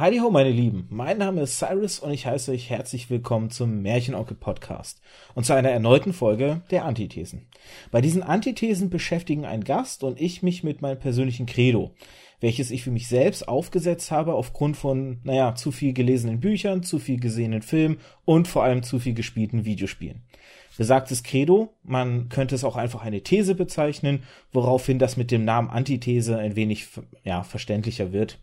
Heidi ho, meine Lieben. Mein Name ist Cyrus und ich heiße euch herzlich willkommen zum Märchenonkel Podcast und zu einer erneuten Folge der Antithesen. Bei diesen Antithesen beschäftigen ein Gast und ich mich mit meinem persönlichen Credo, welches ich für mich selbst aufgesetzt habe aufgrund von, naja, zu viel gelesenen Büchern, zu viel gesehenen Filmen und vor allem zu viel gespielten Videospielen. Besagtes Credo, man könnte es auch einfach eine These bezeichnen, woraufhin das mit dem Namen Antithese ein wenig, ja, verständlicher wird.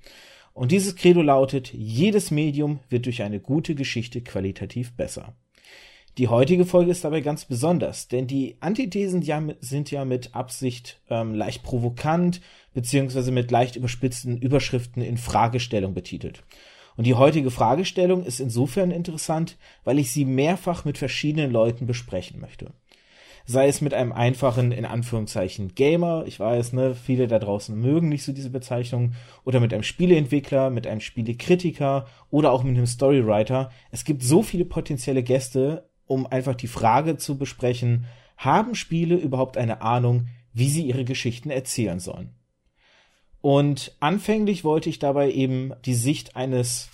Und dieses Credo lautet, jedes Medium wird durch eine gute Geschichte qualitativ besser. Die heutige Folge ist dabei ganz besonders, denn die Antithesen ja, sind ja mit Absicht ähm, leicht provokant beziehungsweise mit leicht überspitzten Überschriften in Fragestellung betitelt. Und die heutige Fragestellung ist insofern interessant, weil ich sie mehrfach mit verschiedenen Leuten besprechen möchte sei es mit einem einfachen, in Anführungszeichen, Gamer, ich weiß, ne, viele da draußen mögen nicht so diese Bezeichnung, oder mit einem Spieleentwickler, mit einem Spielekritiker oder auch mit einem Storywriter. Es gibt so viele potenzielle Gäste, um einfach die Frage zu besprechen, haben Spiele überhaupt eine Ahnung, wie sie ihre Geschichten erzählen sollen? Und anfänglich wollte ich dabei eben die Sicht eines,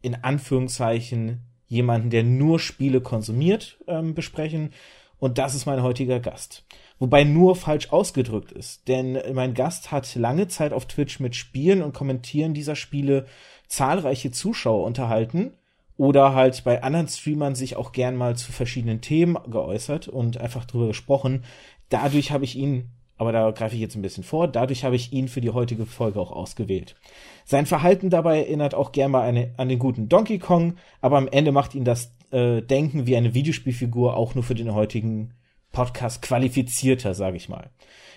in Anführungszeichen, jemanden, der nur Spiele konsumiert, ähm, besprechen. Und das ist mein heutiger Gast. Wobei nur falsch ausgedrückt ist, denn mein Gast hat lange Zeit auf Twitch mit Spielen und Kommentieren dieser Spiele zahlreiche Zuschauer unterhalten oder halt bei anderen Streamern sich auch gern mal zu verschiedenen Themen geäußert und einfach drüber gesprochen. Dadurch habe ich ihn, aber da greife ich jetzt ein bisschen vor, dadurch habe ich ihn für die heutige Folge auch ausgewählt. Sein Verhalten dabei erinnert auch gern mal eine, an den guten Donkey Kong, aber am Ende macht ihn das äh, denken wie eine Videospielfigur auch nur für den heutigen Podcast qualifizierter, sage ich mal.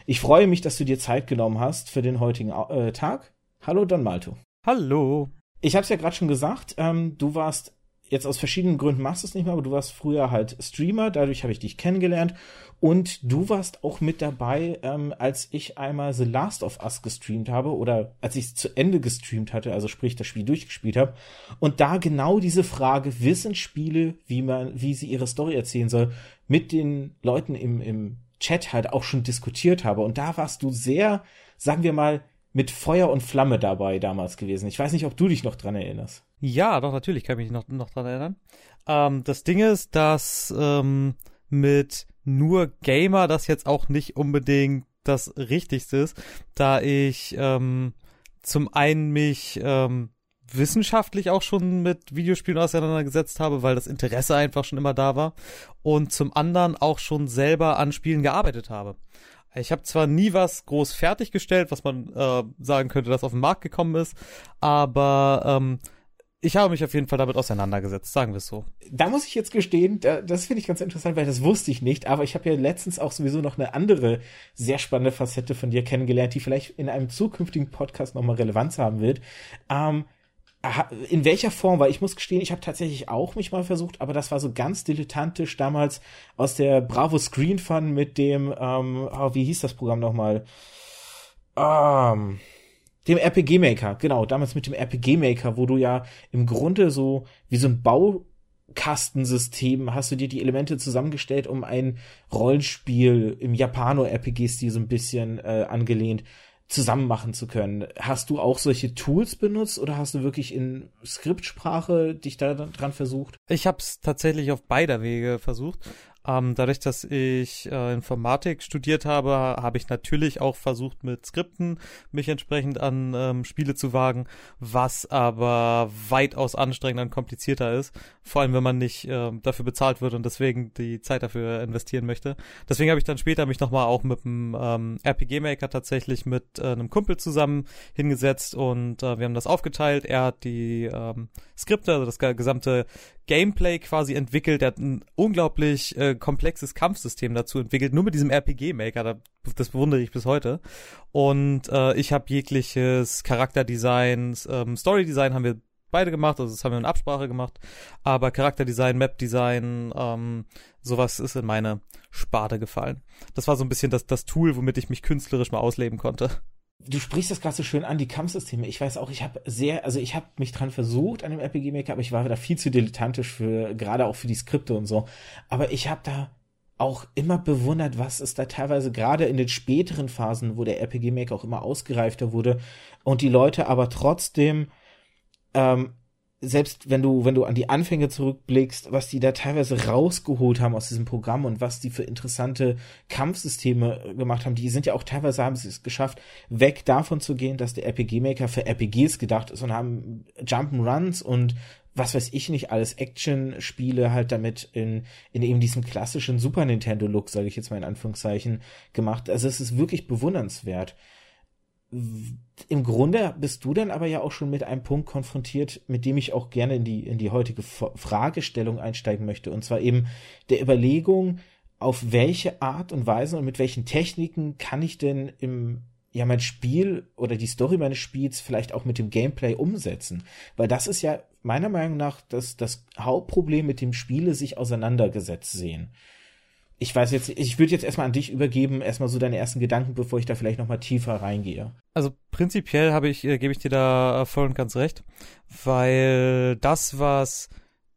Ich freue mich, dass du dir Zeit genommen hast für den heutigen äh, Tag. Hallo Don Malto. Hallo. Ich habe es ja gerade schon gesagt, ähm, du warst jetzt aus verschiedenen Gründen machst du es nicht mehr, aber du warst früher halt Streamer, dadurch habe ich dich kennengelernt und du warst auch mit dabei, ähm, als ich einmal The Last of Us gestreamt habe oder als ich es zu Ende gestreamt hatte, also sprich das Spiel durchgespielt habe und da genau diese Frage, wissen Spiele, wie man, wie sie ihre Story erzählen soll, mit den Leuten im, im Chat halt auch schon diskutiert habe und da warst du sehr, sagen wir mal, mit Feuer und Flamme dabei damals gewesen. Ich weiß nicht, ob du dich noch dran erinnerst. Ja, doch, natürlich kann ich mich noch, noch dran erinnern. Ähm, das Ding ist, dass ähm, mit nur Gamer das jetzt auch nicht unbedingt das Richtigste ist, da ich ähm, zum einen mich ähm, wissenschaftlich auch schon mit Videospielen auseinandergesetzt habe, weil das Interesse einfach schon immer da war und zum anderen auch schon selber an Spielen gearbeitet habe. Ich habe zwar nie was groß fertiggestellt, was man äh, sagen könnte, dass auf den Markt gekommen ist, aber ähm, ich habe mich auf jeden Fall damit auseinandergesetzt, sagen wir es so. Da muss ich jetzt gestehen, das finde ich ganz interessant, weil das wusste ich nicht, aber ich habe ja letztens auch sowieso noch eine andere sehr spannende Facette von dir kennengelernt, die vielleicht in einem zukünftigen Podcast nochmal Relevanz haben wird. Ähm, in welcher Form? Weil ich muss gestehen, ich habe tatsächlich auch mich mal versucht, aber das war so ganz dilettantisch damals aus der Bravo Screen Fun mit dem, ähm, oh, wie hieß das Programm nochmal? Ähm, dem RPG Maker, genau, damals mit dem RPG Maker, wo du ja im Grunde so wie so ein Baukastensystem hast du dir die Elemente zusammengestellt, um ein Rollenspiel im Japano-RPG-Stil so ein bisschen äh, angelehnt zusammen machen zu können. Hast du auch solche Tools benutzt oder hast du wirklich in Skriptsprache dich da dran versucht? Ich habe es tatsächlich auf beider Wege versucht. Ähm, dadurch, dass ich äh, Informatik studiert habe, habe ich natürlich auch versucht, mit Skripten mich entsprechend an ähm, Spiele zu wagen, was aber weitaus anstrengender und komplizierter ist. Vor allem, wenn man nicht äh, dafür bezahlt wird und deswegen die Zeit dafür investieren möchte. Deswegen habe ich dann später mich nochmal auch mit einem ähm, RPG-Maker tatsächlich mit äh, einem Kumpel zusammen hingesetzt und äh, wir haben das aufgeteilt. Er hat die ähm, Skripte, also das gesamte Gameplay quasi entwickelt. Er hat ein unglaublich äh, komplexes Kampfsystem dazu entwickelt, nur mit diesem RPG-Maker. Da, das bewundere ich bis heute. Und äh, ich habe jegliches Charakterdesign, ähm, Storydesign haben wir beide gemacht, also das haben wir in Absprache gemacht. Aber Charakterdesign, Mapdesign, ähm, sowas ist in meine Sparte gefallen. Das war so ein bisschen das, das Tool, womit ich mich künstlerisch mal ausleben konnte. Du sprichst das gerade so schön an, die Kampfsysteme. Ich weiß auch, ich habe sehr, also ich habe mich dran versucht an dem RPG Maker, aber ich war da viel zu dilettantisch für, gerade auch für die Skripte und so. Aber ich habe da auch immer bewundert, was es da teilweise gerade in den späteren Phasen, wo der RPG Maker auch immer ausgereifter wurde und die Leute aber trotzdem ähm, selbst wenn du, wenn du an die Anfänge zurückblickst, was die da teilweise rausgeholt haben aus diesem Programm und was die für interessante Kampfsysteme gemacht haben, die sind ja auch teilweise haben sie es geschafft, weg davon zu gehen, dass der RPG-Maker für RPGs gedacht ist und haben Jump'n'Runs und was weiß ich nicht, alles Action-Spiele halt damit in, in eben diesem klassischen Super Nintendo-Look, sage ich jetzt mal in Anführungszeichen, gemacht. Also es ist wirklich bewundernswert im Grunde bist du dann aber ja auch schon mit einem Punkt konfrontiert, mit dem ich auch gerne in die, in die heutige Fragestellung einsteigen möchte. Und zwar eben der Überlegung, auf welche Art und Weise und mit welchen Techniken kann ich denn im, ja, mein Spiel oder die Story meines Spiels vielleicht auch mit dem Gameplay umsetzen? Weil das ist ja meiner Meinung nach das, das Hauptproblem mit dem Spiele sich auseinandergesetzt sehen ich weiß jetzt, ich würde jetzt erstmal an dich übergeben, erstmal so deine ersten Gedanken, bevor ich da vielleicht nochmal tiefer reingehe. Also prinzipiell habe ich, äh, gebe ich dir da voll und ganz recht, weil das, was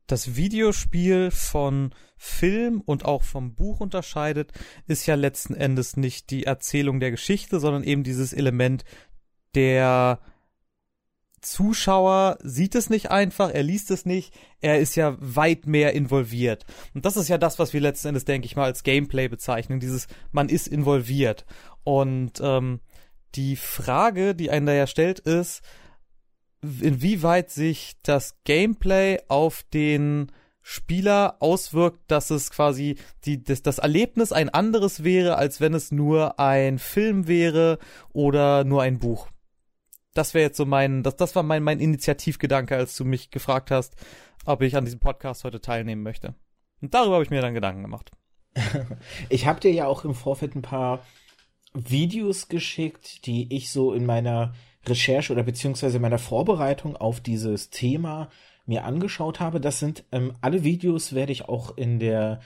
das Videospiel von Film und auch vom Buch unterscheidet, ist ja letzten Endes nicht die Erzählung der Geschichte, sondern eben dieses Element der Zuschauer sieht es nicht einfach, er liest es nicht, er ist ja weit mehr involviert. Und das ist ja das, was wir letzten Endes, denke ich mal, als Gameplay bezeichnen, dieses man ist involviert. Und ähm, die Frage, die einen da ja stellt, ist, inwieweit sich das Gameplay auf den Spieler auswirkt, dass es quasi die, das, das Erlebnis ein anderes wäre, als wenn es nur ein Film wäre oder nur ein Buch das wäre jetzt so mein, das, das war mein, mein Initiativgedanke, als du mich gefragt hast, ob ich an diesem Podcast heute teilnehmen möchte. Und darüber habe ich mir dann Gedanken gemacht. ich habe dir ja auch im Vorfeld ein paar Videos geschickt, die ich so in meiner Recherche oder beziehungsweise meiner Vorbereitung auf dieses Thema mir angeschaut habe. Das sind ähm, alle Videos werde ich auch in der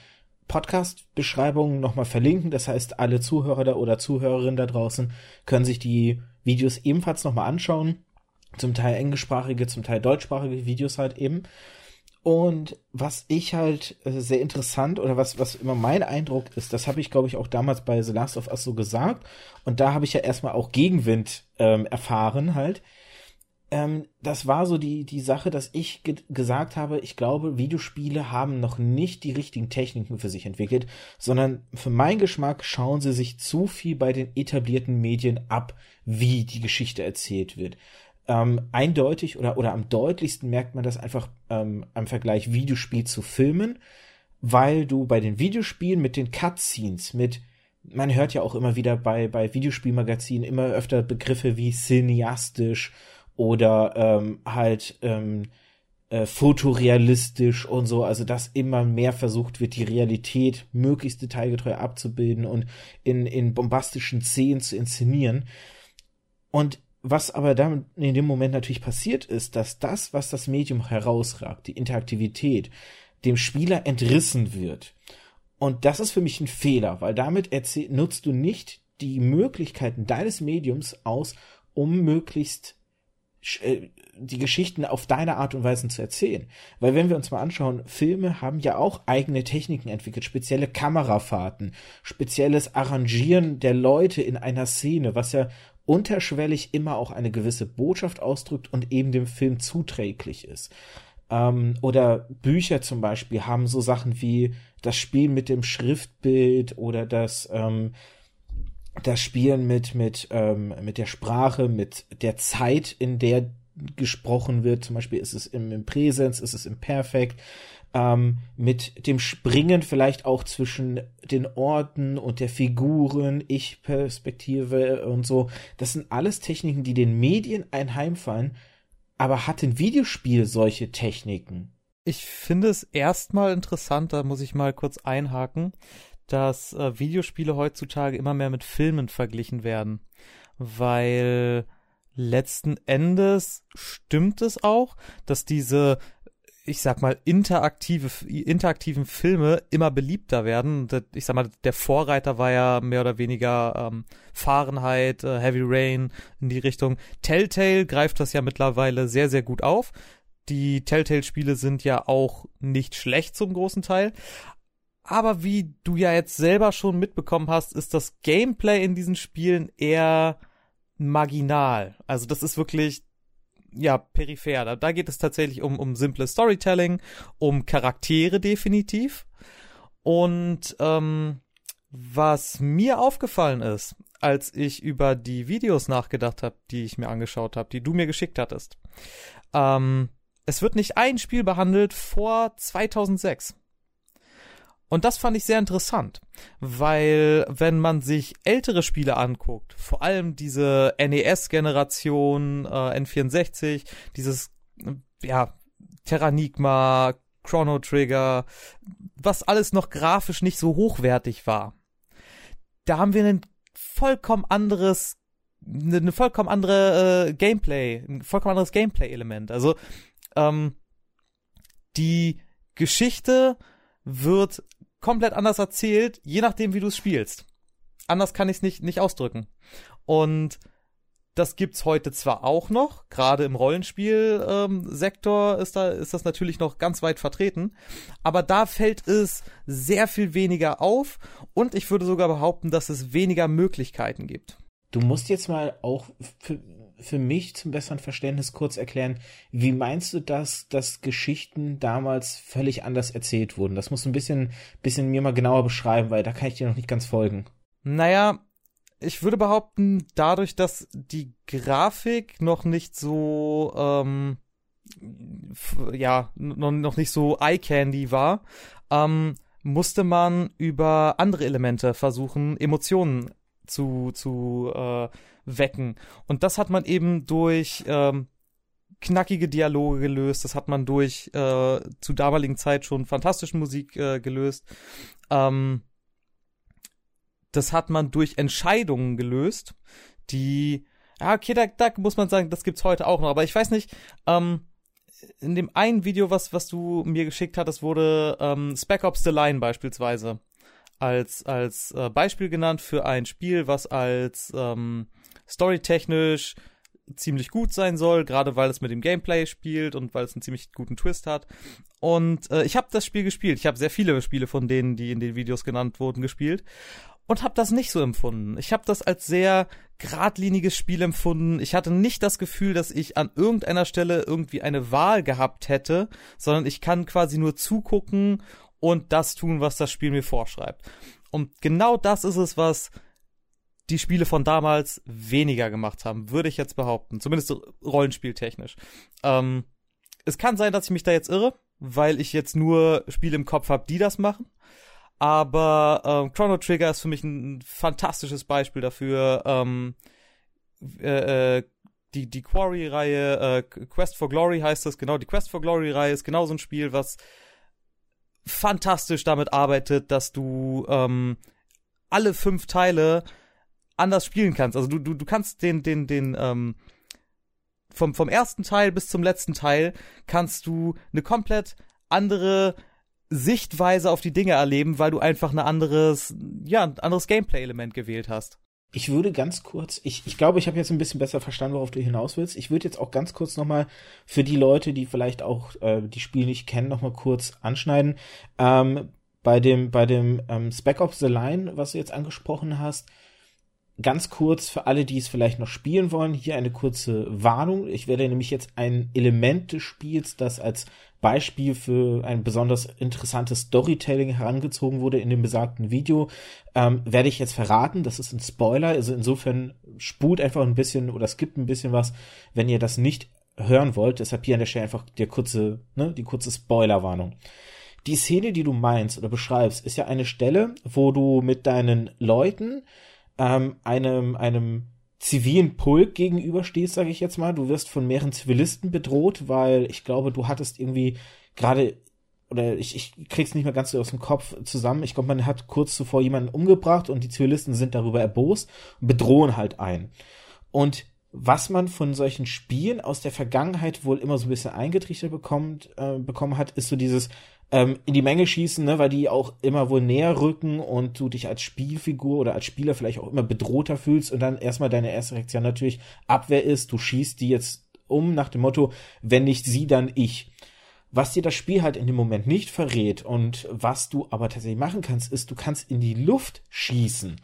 Podcast-Beschreibung nochmal verlinken. Das heißt, alle Zuhörer oder Zuhörerinnen da draußen können sich die Videos ebenfalls nochmal anschauen. Zum Teil englischsprachige, zum Teil deutschsprachige Videos halt eben. Und was ich halt äh, sehr interessant oder was, was immer mein Eindruck ist, das habe ich, glaube ich, auch damals bei The Last of Us so gesagt. Und da habe ich ja erstmal auch Gegenwind ähm, erfahren halt ähm, das war so die, die Sache, dass ich ge gesagt habe, ich glaube, Videospiele haben noch nicht die richtigen Techniken für sich entwickelt, sondern für meinen Geschmack schauen sie sich zu viel bei den etablierten Medien ab, wie die Geschichte erzählt wird. Ähm, eindeutig oder, oder am deutlichsten merkt man das einfach ähm, am Vergleich Videospiel zu Filmen, weil du bei den Videospielen mit den Cutscenes, mit man hört ja auch immer wieder bei, bei Videospielmagazinen immer öfter Begriffe wie cineastisch oder ähm, halt ähm, äh, fotorealistisch und so, also dass immer mehr versucht wird, die Realität möglichst detailgetreu abzubilden und in, in bombastischen Szenen zu inszenieren. Und was aber dann in dem Moment natürlich passiert ist, dass das, was das Medium herausragt, die Interaktivität, dem Spieler entrissen wird. Und das ist für mich ein Fehler, weil damit nutzt du nicht die Möglichkeiten deines Mediums aus, um möglichst die Geschichten auf deine Art und Weise zu erzählen. Weil wenn wir uns mal anschauen, Filme haben ja auch eigene Techniken entwickelt, spezielle Kamerafahrten, spezielles Arrangieren der Leute in einer Szene, was ja unterschwellig immer auch eine gewisse Botschaft ausdrückt und eben dem Film zuträglich ist. Ähm, oder Bücher zum Beispiel haben so Sachen wie das Spiel mit dem Schriftbild oder das ähm, das Spielen mit, mit, ähm, mit der Sprache, mit der Zeit, in der gesprochen wird. Zum Beispiel ist es im, im Präsens, ist es im Perfekt. Ähm, mit dem Springen vielleicht auch zwischen den Orten und der Figuren, Ich-Perspektive und so. Das sind alles Techniken, die den Medien einheimfallen. Aber hat ein Videospiel solche Techniken? Ich finde es erstmal interessant, da muss ich mal kurz einhaken, dass äh, Videospiele heutzutage immer mehr mit Filmen verglichen werden, weil letzten Endes stimmt es auch, dass diese ich sag mal, interaktive, interaktiven Filme immer beliebter werden. Ich sag mal, der Vorreiter war ja mehr oder weniger ähm, Fahrenheit, äh, Heavy Rain in die Richtung. Telltale greift das ja mittlerweile sehr, sehr gut auf. Die Telltale-Spiele sind ja auch nicht schlecht zum großen Teil. Aber wie du ja jetzt selber schon mitbekommen hast, ist das Gameplay in diesen Spielen eher marginal. Also das ist wirklich, ja, peripher. Da, da geht es tatsächlich um, um simple Storytelling, um Charaktere definitiv. Und ähm, was mir aufgefallen ist, als ich über die Videos nachgedacht habe, die ich mir angeschaut habe, die du mir geschickt hattest, ähm, es wird nicht ein Spiel behandelt vor 2006. Und das fand ich sehr interessant, weil wenn man sich ältere Spiele anguckt, vor allem diese NES-Generation, äh, N64, dieses, ja, Terranigma, Chrono Trigger, was alles noch grafisch nicht so hochwertig war. Da haben wir ein vollkommen anderes, eine vollkommen andere äh, Gameplay, ein vollkommen anderes Gameplay-Element. Also ähm, die Geschichte wird komplett anders erzählt, je nachdem, wie du es spielst. Anders kann ich es nicht, nicht ausdrücken. Und das gibt's heute zwar auch noch, gerade im Rollenspielsektor ähm, ist da ist das natürlich noch ganz weit vertreten, aber da fällt es sehr viel weniger auf und ich würde sogar behaupten, dass es weniger Möglichkeiten gibt. Du musst jetzt mal auch für, für mich zum besseren Verständnis kurz erklären, wie meinst du das, dass Geschichten damals völlig anders erzählt wurden? Das musst du ein bisschen, bisschen mir mal genauer beschreiben, weil da kann ich dir noch nicht ganz folgen. Naja, ich würde behaupten, dadurch, dass die Grafik noch nicht so, ähm, ja, noch, nicht so Eye Candy war, ähm, musste man über andere Elemente versuchen, Emotionen zu, zu äh, wecken. Und das hat man eben durch ähm, knackige Dialoge gelöst, das hat man durch äh, zu damaligen Zeit schon fantastische Musik äh, gelöst. Ähm, das hat man durch Entscheidungen gelöst, die, ja, okay, da, da muss man sagen, das gibt's heute auch noch, aber ich weiß nicht, ähm, in dem einen Video, was, was du mir geschickt hattest, wurde ähm, Spec Ops The Line beispielsweise als, als äh, Beispiel genannt für ein Spiel, was als ähm, storytechnisch ziemlich gut sein soll, gerade weil es mit dem Gameplay spielt und weil es einen ziemlich guten Twist hat. Und äh, ich habe das Spiel gespielt. Ich habe sehr viele Spiele von denen, die in den Videos genannt wurden, gespielt und habe das nicht so empfunden. Ich habe das als sehr geradliniges Spiel empfunden. Ich hatte nicht das Gefühl, dass ich an irgendeiner Stelle irgendwie eine Wahl gehabt hätte, sondern ich kann quasi nur zugucken und das tun, was das Spiel mir vorschreibt. Und genau das ist es, was die Spiele von damals weniger gemacht haben, würde ich jetzt behaupten. Zumindest rollenspieltechnisch. Ähm, es kann sein, dass ich mich da jetzt irre, weil ich jetzt nur Spiele im Kopf habe, die das machen. Aber ähm, Chrono Trigger ist für mich ein fantastisches Beispiel dafür. Ähm, äh, äh, die, die Quarry-Reihe, äh, Quest for Glory heißt das, genau, die Quest for Glory-Reihe ist genau so ein Spiel, was fantastisch damit arbeitet, dass du ähm, alle fünf Teile anders spielen kannst. Also du, du, du kannst den, den, den, ähm, vom, vom ersten Teil bis zum letzten Teil kannst du eine komplett andere Sichtweise auf die Dinge erleben, weil du einfach ein anderes, ja, ein anderes Gameplay-Element gewählt hast. Ich würde ganz kurz, ich, ich glaube, ich habe jetzt ein bisschen besser verstanden, worauf du hinaus willst. Ich würde jetzt auch ganz kurz nochmal für die Leute, die vielleicht auch äh, die Spiele nicht kennen, nochmal kurz anschneiden. Ähm, bei dem, bei dem ähm, Spec Ops The Line, was du jetzt angesprochen hast, ganz kurz für alle, die es vielleicht noch spielen wollen, hier eine kurze Warnung. Ich werde nämlich jetzt ein Element des Spiels, das als Beispiel für ein besonders interessantes Storytelling herangezogen wurde in dem besagten Video, ähm, werde ich jetzt verraten. Das ist ein Spoiler, also insofern spult einfach ein bisschen oder skippt ein bisschen was, wenn ihr das nicht hören wollt. Deshalb hier an der Stelle einfach der kurze, ne, die kurze Spoilerwarnung. Die Szene, die du meinst oder beschreibst, ist ja eine Stelle, wo du mit deinen Leuten ähm, einem, einem zivilen Pulk gegenüberstehst, sage ich jetzt mal. Du wirst von mehreren Zivilisten bedroht, weil ich glaube, du hattest irgendwie gerade oder ich, ich krieg's nicht mehr ganz so aus dem Kopf zusammen. Ich glaube, man hat kurz zuvor jemanden umgebracht und die Zivilisten sind darüber erbost und bedrohen halt einen. Und was man von solchen Spielen aus der Vergangenheit wohl immer so ein bisschen eingetrichtert bekommt, äh, bekommen hat, ist so dieses, ähm, in die Menge schießen, ne, weil die auch immer wohl näher rücken und du dich als Spielfigur oder als Spieler vielleicht auch immer bedrohter fühlst und dann erstmal deine erste Reaktion natürlich Abwehr ist, du schießt die jetzt um nach dem Motto, wenn nicht sie, dann ich. Was dir das Spiel halt in dem Moment nicht verrät und was du aber tatsächlich machen kannst, ist, du kannst in die Luft schießen.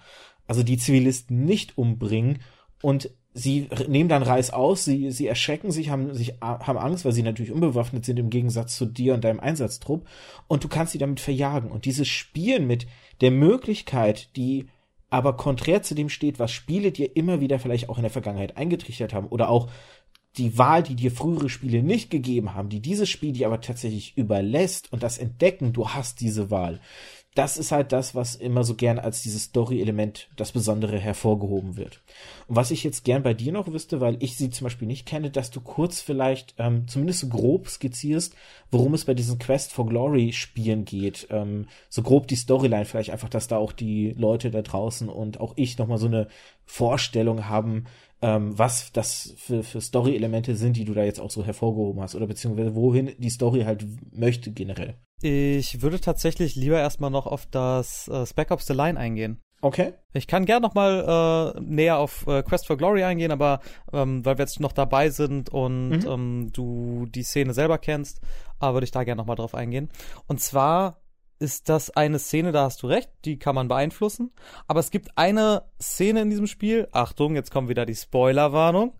Also die Zivilisten nicht umbringen und sie nehmen dann Reis aus, sie, sie erschrecken sich, haben, sich, haben Angst, weil sie natürlich unbewaffnet sind im Gegensatz zu dir und deinem Einsatztrupp. Und du kannst sie damit verjagen. Und dieses Spielen mit der Möglichkeit, die aber konträr zu dem steht, was Spiele dir immer wieder vielleicht auch in der Vergangenheit eingetrichtert haben oder auch die Wahl, die dir frühere Spiele nicht gegeben haben, die dieses Spiel dir aber tatsächlich überlässt und das Entdecken, du hast diese Wahl das ist halt das, was immer so gern als dieses Story-Element das Besondere hervorgehoben wird. Und was ich jetzt gern bei dir noch wüsste, weil ich sie zum Beispiel nicht kenne, dass du kurz vielleicht ähm, zumindest so grob skizzierst, worum es bei diesen Quest for Glory Spielen geht. Ähm, so grob die Storyline vielleicht einfach, dass da auch die Leute da draußen und auch ich nochmal so eine Vorstellung haben, ähm, was das für, für Story-Elemente sind, die du da jetzt auch so hervorgehoben hast oder beziehungsweise wohin die Story halt möchte generell. Ich würde tatsächlich lieber erstmal noch auf das äh, Spec Ops The Line eingehen. Okay. Ich kann gern noch mal äh, näher auf äh, Quest for Glory eingehen, aber ähm, weil wir jetzt noch dabei sind und mhm. ähm, du die Szene selber kennst, äh, würde ich da gern noch mal drauf eingehen. Und zwar ist das eine Szene, da hast du recht, die kann man beeinflussen. Aber es gibt eine Szene in diesem Spiel, Achtung, jetzt kommt wieder die Spoilerwarnung,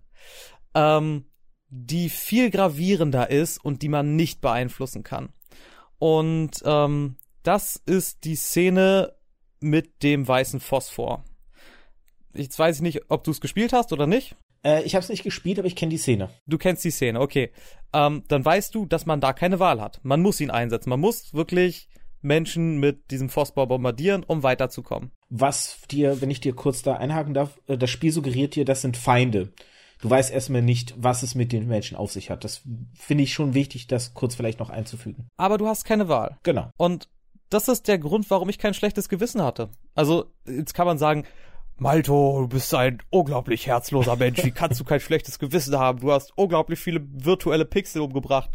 ähm, die viel gravierender ist und die man nicht beeinflussen kann. Und ähm, das ist die Szene mit dem weißen Phosphor. Jetzt weiß ich nicht, ob du es gespielt hast oder nicht. Äh, ich habe es nicht gespielt, aber ich kenne die Szene. Du kennst die Szene, okay. Ähm, dann weißt du, dass man da keine Wahl hat. Man muss ihn einsetzen. Man muss wirklich Menschen mit diesem Phosphor bombardieren, um weiterzukommen. Was dir, wenn ich dir kurz da einhaken darf, äh, das Spiel suggeriert dir, das sind Feinde du weißt erstmal nicht, was es mit den Menschen auf sich hat. Das finde ich schon wichtig, das kurz vielleicht noch einzufügen. Aber du hast keine Wahl. Genau. Und das ist der Grund, warum ich kein schlechtes Gewissen hatte. Also, jetzt kann man sagen, Malto, du bist ein unglaublich herzloser Mensch. Wie kannst du kein schlechtes Gewissen haben? Du hast unglaublich viele virtuelle Pixel umgebracht.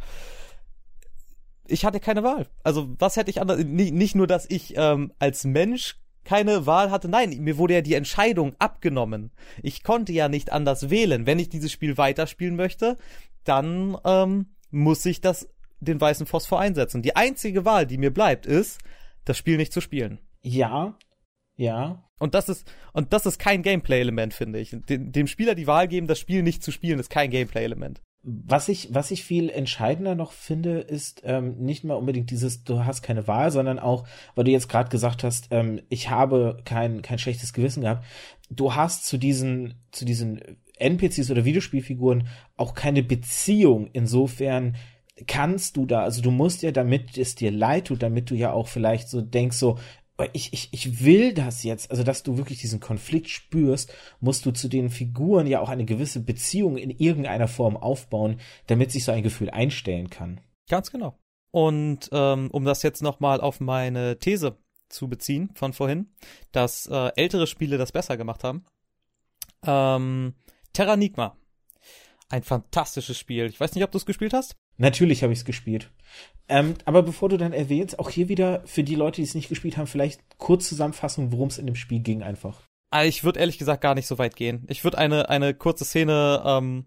Ich hatte keine Wahl. Also, was hätte ich anders? Nicht nur, dass ich ähm, als Mensch keine Wahl hatte. Nein, mir wurde ja die Entscheidung abgenommen. Ich konnte ja nicht anders wählen. Wenn ich dieses Spiel weiterspielen möchte, dann ähm, muss ich das den weißen Phosphor einsetzen. Die einzige Wahl, die mir bleibt, ist, das Spiel nicht zu spielen. Ja, ja. Und das ist und das ist kein Gameplay-Element, finde ich. Dem, dem Spieler die Wahl geben, das Spiel nicht zu spielen, ist kein Gameplay-Element. Was ich, was ich viel entscheidender noch finde, ist ähm, nicht mal unbedingt dieses, du hast keine Wahl, sondern auch, weil du jetzt gerade gesagt hast, ähm, ich habe kein, kein schlechtes Gewissen gehabt. Du hast zu diesen, zu diesen NPCs oder Videospielfiguren auch keine Beziehung. Insofern kannst du da, also du musst ja, damit es dir leid tut, damit du ja auch vielleicht so denkst, so, ich, ich, ich will das jetzt, also dass du wirklich diesen Konflikt spürst, musst du zu den Figuren ja auch eine gewisse Beziehung in irgendeiner Form aufbauen, damit sich so ein Gefühl einstellen kann. Ganz genau. Und ähm, um das jetzt nochmal auf meine These zu beziehen von vorhin, dass äh, ältere Spiele das besser gemacht haben. Ähm, Terranigma. Ein fantastisches Spiel. Ich weiß nicht, ob du es gespielt hast. Natürlich habe ich es gespielt. Ähm, aber bevor du dann erwähnst, auch hier wieder für die Leute, die es nicht gespielt haben, vielleicht kurz Zusammenfassung, worum es in dem Spiel ging einfach. Ah, ich würde ehrlich gesagt gar nicht so weit gehen. Ich würde eine, eine kurze Szene ähm,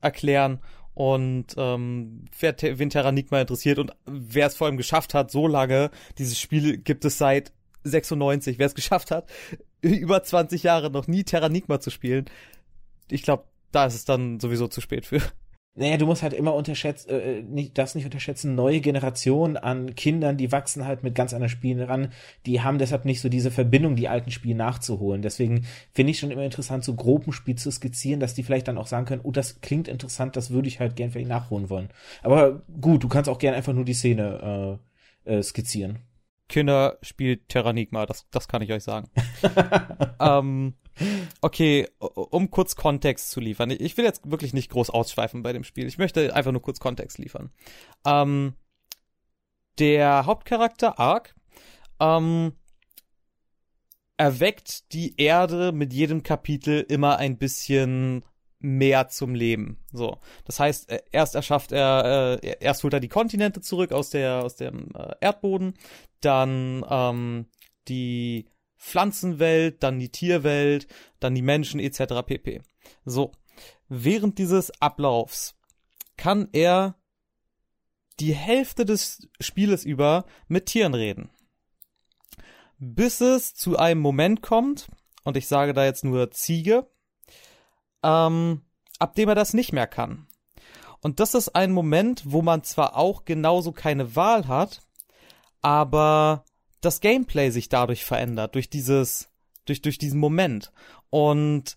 erklären und ähm, wer, wen Terranigma interessiert und wer es vor allem geschafft hat, so lange, dieses Spiel gibt es seit 96, wer es geschafft hat, über 20 Jahre noch nie Terranigma zu spielen, ich glaube, da ist es dann sowieso zu spät für. Naja, du musst halt immer unterschätzen, äh, nicht, das nicht unterschätzen, neue Generationen an Kindern, die wachsen halt mit ganz anderen Spielen ran, die haben deshalb nicht so diese Verbindung, die alten Spiele nachzuholen. Deswegen finde ich schon immer interessant, so groben Spiel zu skizzieren, dass die vielleicht dann auch sagen können, oh, das klingt interessant, das würde ich halt gern vielleicht nachholen wollen. Aber gut, du kannst auch gern einfach nur die Szene äh, äh, skizzieren. Kinder spielt Terranigma, das, das kann ich euch sagen. ähm, Okay, um kurz Kontext zu liefern. Ich will jetzt wirklich nicht groß ausschweifen bei dem Spiel. Ich möchte einfach nur kurz Kontext liefern. Ähm, der Hauptcharakter Ark ähm, erweckt die Erde mit jedem Kapitel immer ein bisschen mehr zum Leben. So, das heißt, erst erschafft er, äh, erst holt er die Kontinente zurück aus der aus dem äh, Erdboden, dann ähm, die Pflanzenwelt, dann die Tierwelt, dann die Menschen etc. pp. So, während dieses Ablaufs kann er die Hälfte des Spieles über mit Tieren reden. Bis es zu einem Moment kommt, und ich sage da jetzt nur Ziege, ähm, ab dem er das nicht mehr kann. Und das ist ein Moment, wo man zwar auch genauso keine Wahl hat, aber das Gameplay sich dadurch verändert, durch dieses, durch, durch diesen Moment. Und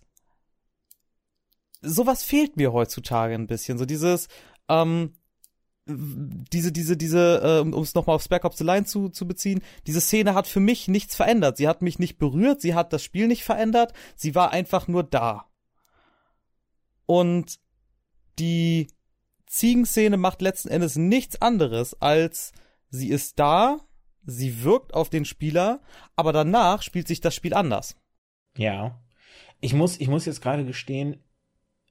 sowas fehlt mir heutzutage ein bisschen. So dieses, ähm, diese, diese, diese, äh, um es nochmal auf Spec Ops The Line zu, zu beziehen, diese Szene hat für mich nichts verändert. Sie hat mich nicht berührt, sie hat das Spiel nicht verändert, sie war einfach nur da. Und die Ziegenszene macht letzten Endes nichts anderes, als sie ist da, sie wirkt auf den Spieler, aber danach spielt sich das Spiel anders. Ja. Ich muss, ich muss jetzt gerade gestehen,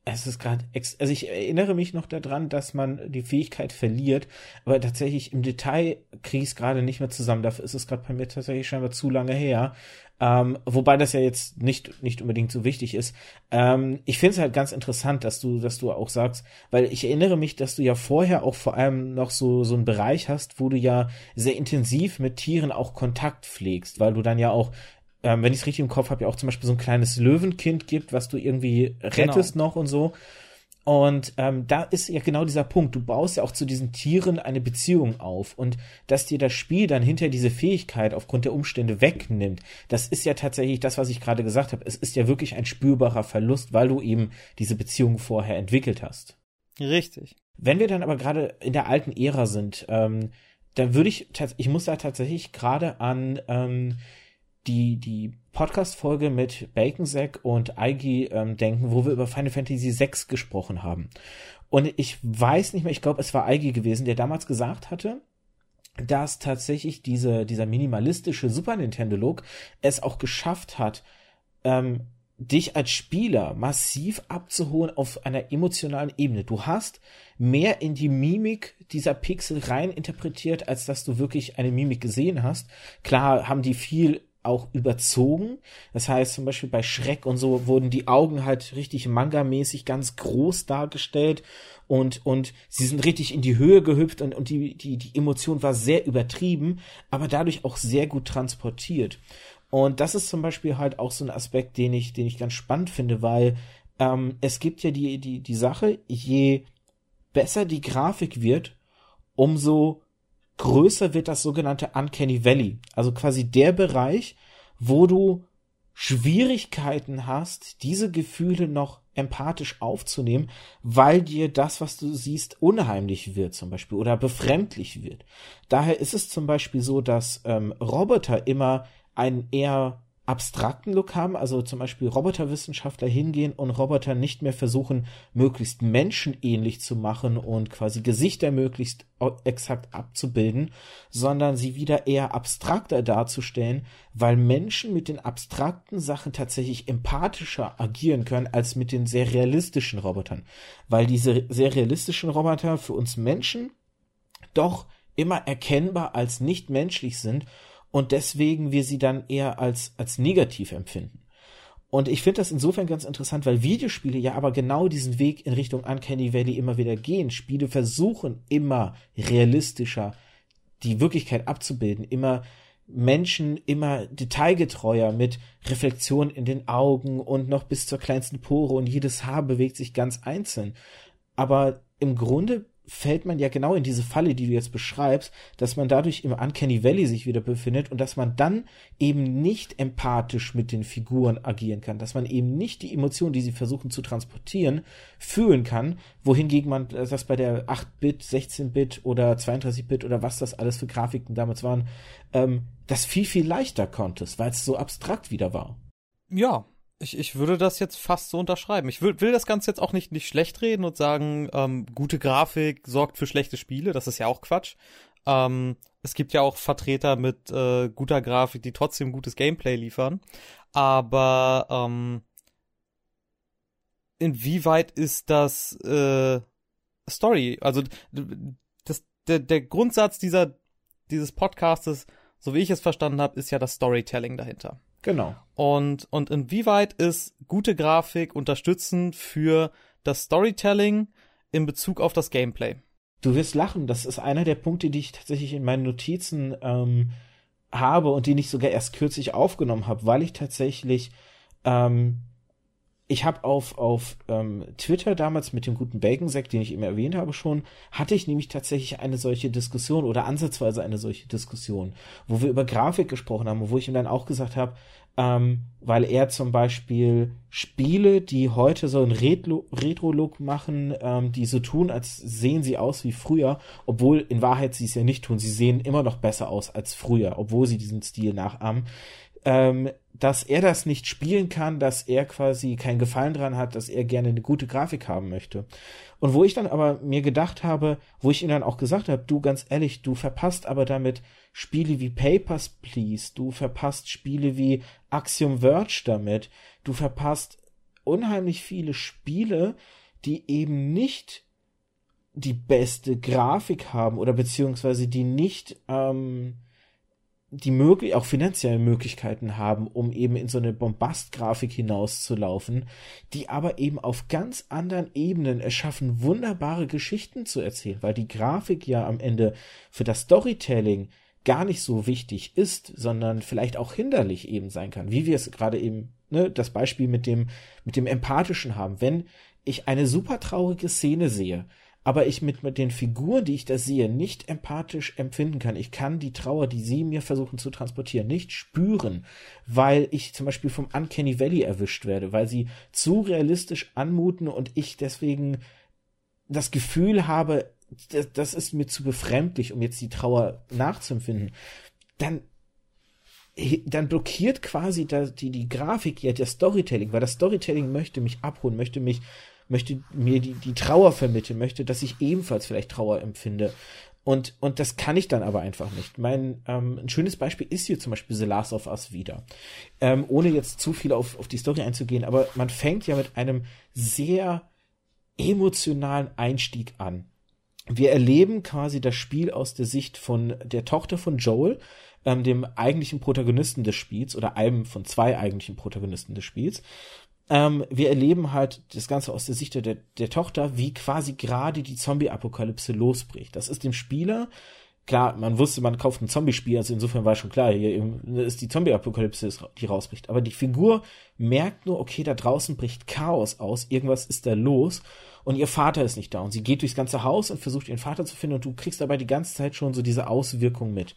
es ist gerade, also ich erinnere mich noch daran, dass man die Fähigkeit verliert, aber tatsächlich im Detail kriege ich es gerade nicht mehr zusammen. Dafür ist es gerade bei mir tatsächlich scheinbar zu lange her. Ähm, wobei das ja jetzt nicht, nicht unbedingt so wichtig ist. Ähm, ich finde es halt ganz interessant, dass du, dass du auch sagst, weil ich erinnere mich, dass du ja vorher auch vor allem noch so, so einen Bereich hast, wo du ja sehr intensiv mit Tieren auch Kontakt pflegst, weil du dann ja auch ähm, wenn ich es richtig im Kopf habe, ja auch zum Beispiel so ein kleines Löwenkind gibt, was du irgendwie rettest genau. noch und so. Und ähm, da ist ja genau dieser Punkt. Du baust ja auch zu diesen Tieren eine Beziehung auf. Und dass dir das Spiel dann hinter diese Fähigkeit aufgrund der Umstände wegnimmt, das ist ja tatsächlich das, was ich gerade gesagt habe. Es ist ja wirklich ein spürbarer Verlust, weil du eben diese Beziehung vorher entwickelt hast. Richtig. Wenn wir dann aber gerade in der alten Ära sind, ähm, dann würde ich, ich muss da tatsächlich gerade an ähm, die, die Podcast-Folge mit Baconsack und Eigi ähm, denken, wo wir über Final Fantasy VI gesprochen haben. Und ich weiß nicht mehr, ich glaube, es war Eigi gewesen, der damals gesagt hatte, dass tatsächlich diese, dieser minimalistische Super Nintendo-Look es auch geschafft hat, ähm, dich als Spieler massiv abzuholen auf einer emotionalen Ebene. Du hast mehr in die Mimik dieser Pixel rein interpretiert, als dass du wirklich eine Mimik gesehen hast. Klar haben die viel auch überzogen. Das heißt, zum Beispiel bei Schreck und so wurden die Augen halt richtig manga-mäßig ganz groß dargestellt und, und sie sind richtig in die Höhe gehüpft und, und die, die, die Emotion war sehr übertrieben, aber dadurch auch sehr gut transportiert. Und das ist zum Beispiel halt auch so ein Aspekt, den ich, den ich ganz spannend finde, weil ähm, es gibt ja die, die, die Sache, je besser die Grafik wird, umso größer wird das sogenannte Uncanny Valley. Also quasi der Bereich, wo du Schwierigkeiten hast, diese Gefühle noch empathisch aufzunehmen, weil dir das, was du siehst, unheimlich wird zum Beispiel oder befremdlich wird. Daher ist es zum Beispiel so, dass ähm, Roboter immer einen eher abstrakten Look haben, also zum Beispiel Roboterwissenschaftler hingehen und Roboter nicht mehr versuchen, möglichst menschenähnlich zu machen und quasi Gesichter möglichst exakt abzubilden, sondern sie wieder eher abstrakter darzustellen, weil Menschen mit den abstrakten Sachen tatsächlich empathischer agieren können als mit den sehr realistischen Robotern, weil diese sehr realistischen Roboter für uns Menschen doch immer erkennbar als nicht menschlich sind und deswegen wir sie dann eher als, als negativ empfinden. Und ich finde das insofern ganz interessant, weil Videospiele ja aber genau diesen Weg in Richtung Uncanny Valley immer wieder gehen. Spiele versuchen immer realistischer die Wirklichkeit abzubilden, immer Menschen immer detailgetreuer mit Reflexion in den Augen und noch bis zur kleinsten Pore und jedes Haar bewegt sich ganz einzeln. Aber im Grunde fällt man ja genau in diese Falle, die du jetzt beschreibst, dass man dadurch im Uncanny Valley sich wieder befindet und dass man dann eben nicht empathisch mit den Figuren agieren kann, dass man eben nicht die Emotionen, die sie versuchen zu transportieren, fühlen kann, wohingegen man das bei der 8-Bit, 16-Bit oder 32-Bit oder was das alles für Grafiken damals waren, ähm, das viel, viel leichter konntest, weil es so abstrakt wieder war. Ja, ich, ich würde das jetzt fast so unterschreiben. Ich will, will das Ganze jetzt auch nicht, nicht schlecht reden und sagen, ähm, gute Grafik sorgt für schlechte Spiele. Das ist ja auch Quatsch. Ähm, es gibt ja auch Vertreter mit äh, guter Grafik, die trotzdem gutes Gameplay liefern. Aber ähm, inwieweit ist das äh, Story? Also das, der, der Grundsatz dieser, dieses Podcastes, so wie ich es verstanden habe, ist ja das Storytelling dahinter. Genau. Und, und inwieweit ist gute Grafik unterstützend für das Storytelling in Bezug auf das Gameplay? Du wirst lachen, das ist einer der Punkte, die ich tatsächlich in meinen Notizen ähm, habe und den ich sogar erst kürzlich aufgenommen habe, weil ich tatsächlich ähm, ich habe auf, auf ähm, Twitter damals mit dem guten Bacon-Sack, den ich eben erwähnt habe schon, hatte ich nämlich tatsächlich eine solche Diskussion oder ansatzweise eine solche Diskussion, wo wir über Grafik gesprochen haben, wo ich ihm dann auch gesagt habe, ähm, weil er zum Beispiel Spiele, die heute so einen Retro-Look machen, ähm, die so tun, als sehen sie aus wie früher, obwohl in Wahrheit sie es ja nicht tun. Sie sehen immer noch besser aus als früher, obwohl sie diesen Stil nachahmen. Ähm, dass er das nicht spielen kann, dass er quasi keinen Gefallen dran hat, dass er gerne eine gute Grafik haben möchte. Und wo ich dann aber mir gedacht habe, wo ich ihm dann auch gesagt habe, du ganz ehrlich, du verpasst aber damit Spiele wie Papers, Please, du verpasst Spiele wie Axiom Verge damit, du verpasst unheimlich viele Spiele, die eben nicht die beste Grafik haben oder beziehungsweise die nicht ähm, die möglich auch finanzielle Möglichkeiten haben, um eben in so eine Bombastgrafik hinauszulaufen, die aber eben auf ganz anderen Ebenen es schaffen, wunderbare Geschichten zu erzählen, weil die Grafik ja am Ende für das Storytelling gar nicht so wichtig ist, sondern vielleicht auch hinderlich eben sein kann, wie wir es gerade eben, ne, das Beispiel mit dem, mit dem Empathischen haben. Wenn ich eine super traurige Szene sehe, aber ich mit, mit den Figuren, die ich da sehe, nicht empathisch empfinden kann. Ich kann die Trauer, die sie mir versuchen zu transportieren, nicht spüren, weil ich zum Beispiel vom Uncanny Valley erwischt werde, weil sie zu realistisch anmuten und ich deswegen das Gefühl habe, das, das ist mir zu befremdlich, um jetzt die Trauer nachzuempfinden, dann dann blockiert quasi die, die Grafik ja der Storytelling, weil das Storytelling möchte mich abholen, möchte mich möchte mir die, die Trauer vermitteln, möchte, dass ich ebenfalls vielleicht Trauer empfinde. Und, und das kann ich dann aber einfach nicht. Mein ähm, ein schönes Beispiel ist hier zum Beispiel The Last of Us wieder. Ähm, ohne jetzt zu viel auf, auf die Story einzugehen, aber man fängt ja mit einem sehr emotionalen Einstieg an. Wir erleben quasi das Spiel aus der Sicht von der Tochter von Joel, ähm, dem eigentlichen Protagonisten des Spiels oder einem von zwei eigentlichen Protagonisten des Spiels. Ähm, wir erleben halt das Ganze aus der Sicht der, der Tochter, wie quasi gerade die Zombie-Apokalypse losbricht. Das ist dem Spieler, klar, man wusste, man kauft ein Zombie-Spiel, also insofern war schon klar, hier ist die Zombie-Apokalypse, die rausbricht. Aber die Figur merkt nur, okay, da draußen bricht Chaos aus, irgendwas ist da los und ihr Vater ist nicht da. Und sie geht durchs ganze Haus und versucht ihren Vater zu finden. Und du kriegst dabei die ganze Zeit schon so diese Auswirkung mit.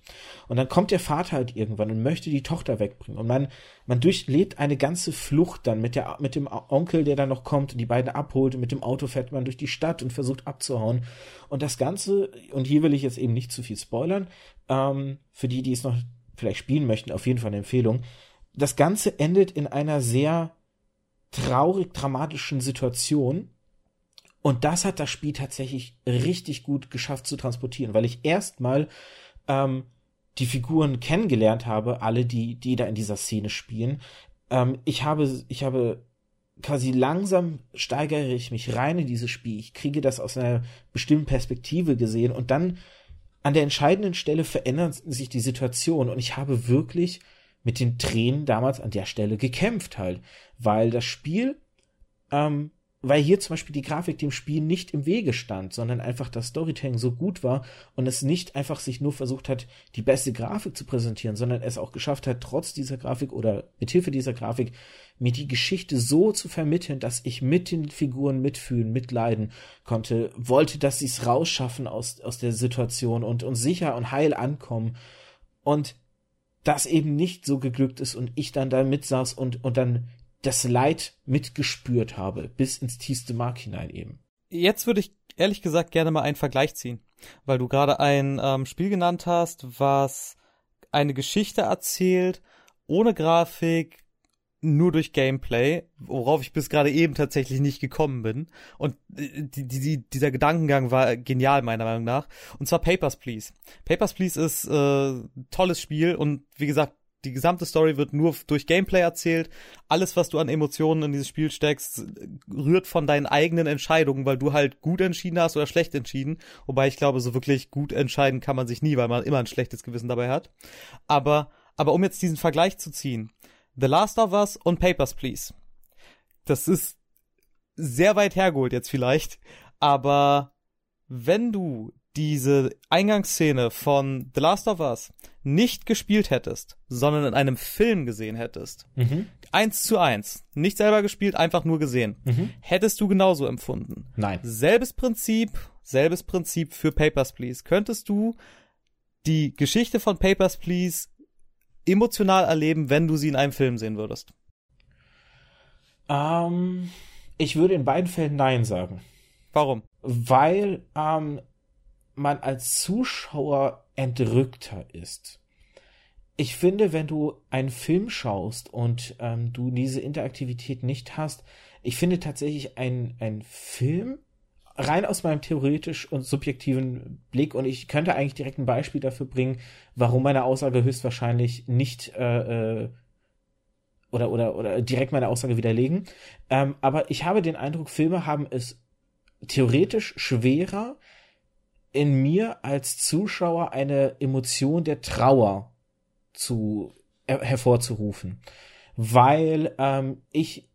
Und dann kommt der Vater halt irgendwann und möchte die Tochter wegbringen. Und man, man durchlebt eine ganze Flucht dann mit der, mit dem Onkel, der dann noch kommt und die beiden abholt. Und mit dem Auto fährt man durch die Stadt und versucht abzuhauen. Und das Ganze, und hier will ich jetzt eben nicht zu viel spoilern, ähm, für die, die es noch vielleicht spielen möchten, auf jeden Fall eine Empfehlung. Das Ganze endet in einer sehr traurig dramatischen Situation, und das hat das Spiel tatsächlich richtig gut geschafft zu transportieren, weil ich erstmal ähm, die Figuren kennengelernt habe, alle, die, die da in dieser Szene spielen. Ähm, ich habe, ich habe quasi langsam steigere ich mich rein in dieses Spiel. Ich kriege das aus einer bestimmten Perspektive gesehen und dann an der entscheidenden Stelle verändert sich die Situation und ich habe wirklich mit den Tränen damals an der Stelle gekämpft halt, weil das Spiel ähm, weil hier zum Beispiel die Grafik dem Spiel nicht im Wege stand, sondern einfach das Storytelling so gut war und es nicht einfach sich nur versucht hat, die beste Grafik zu präsentieren, sondern es auch geschafft hat, trotz dieser Grafik oder mit Hilfe dieser Grafik mir die Geschichte so zu vermitteln, dass ich mit den Figuren mitfühlen, mitleiden konnte, wollte, dass sie es rausschaffen aus, aus der Situation und, und sicher und heil ankommen. Und das eben nicht so geglückt ist und ich dann da mitsaß und, und dann das Leid mitgespürt habe, bis ins tiefste Mark hinein eben. Jetzt würde ich ehrlich gesagt gerne mal einen Vergleich ziehen, weil du gerade ein ähm, Spiel genannt hast, was eine Geschichte erzählt, ohne Grafik, nur durch Gameplay, worauf ich bis gerade eben tatsächlich nicht gekommen bin. Und äh, die, die, dieser Gedankengang war genial, meiner Meinung nach. Und zwar Papers, Please. Papers, Please ist äh, tolles Spiel und wie gesagt, die gesamte Story wird nur durch Gameplay erzählt. Alles, was du an Emotionen in dieses Spiel steckst, rührt von deinen eigenen Entscheidungen, weil du halt gut entschieden hast oder schlecht entschieden. Wobei ich glaube, so wirklich gut entscheiden kann man sich nie, weil man immer ein schlechtes Gewissen dabei hat. Aber, aber um jetzt diesen Vergleich zu ziehen. The Last of Us und Papers, Please. Das ist sehr weit hergeholt jetzt vielleicht. Aber wenn du diese Eingangsszene von The Last of Us nicht gespielt hättest, sondern in einem Film gesehen hättest, Mhm. eins zu eins, nicht selber gespielt, einfach nur gesehen, Mhm. hättest du genauso empfunden. Nein. Selbes Prinzip, selbes Prinzip für Papers, Please. Könntest du die Geschichte von Papers, Please emotional erleben, wenn du sie in einem Film sehen würdest? Ähm, ich würde in beiden Fällen Nein sagen. Warum? Weil ähm, man als Zuschauer entrückter ist. Ich finde, wenn du einen Film schaust und ähm, du diese Interaktivität nicht hast, ich finde tatsächlich ein, ein Film, rein aus meinem theoretisch und subjektiven Blick, und ich könnte eigentlich direkt ein Beispiel dafür bringen, warum meine Aussage höchstwahrscheinlich nicht äh, äh, oder, oder, oder direkt meine Aussage widerlegen. Ähm, aber ich habe den Eindruck, Filme haben es theoretisch schwerer, in mir als Zuschauer eine Emotion der Trauer zu her hervorzurufen, weil ähm, ich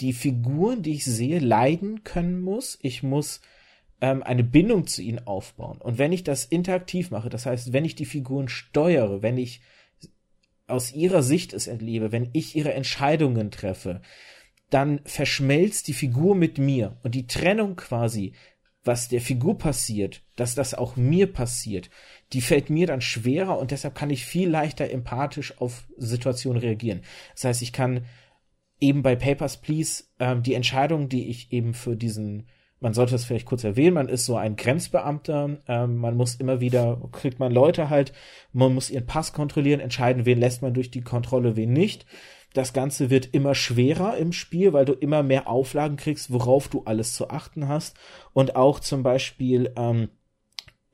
die Figuren, die ich sehe, leiden können muss. Ich muss ähm, eine Bindung zu ihnen aufbauen. Und wenn ich das interaktiv mache, das heißt, wenn ich die Figuren steuere, wenn ich aus ihrer Sicht es erlebe, wenn ich ihre Entscheidungen treffe, dann verschmelzt die Figur mit mir und die Trennung quasi, was der Figur passiert, dass das auch mir passiert, die fällt mir dann schwerer und deshalb kann ich viel leichter empathisch auf Situationen reagieren. Das heißt, ich kann eben bei Papers, Please ähm, die Entscheidung, die ich eben für diesen man sollte es vielleicht kurz erwähnen, man ist so ein Grenzbeamter, ähm, man muss immer wieder, kriegt man Leute halt, man muss ihren Pass kontrollieren, entscheiden, wen lässt man durch die Kontrolle, wen nicht. Das Ganze wird immer schwerer im Spiel, weil du immer mehr Auflagen kriegst, worauf du alles zu achten hast. Und auch zum Beispiel ähm,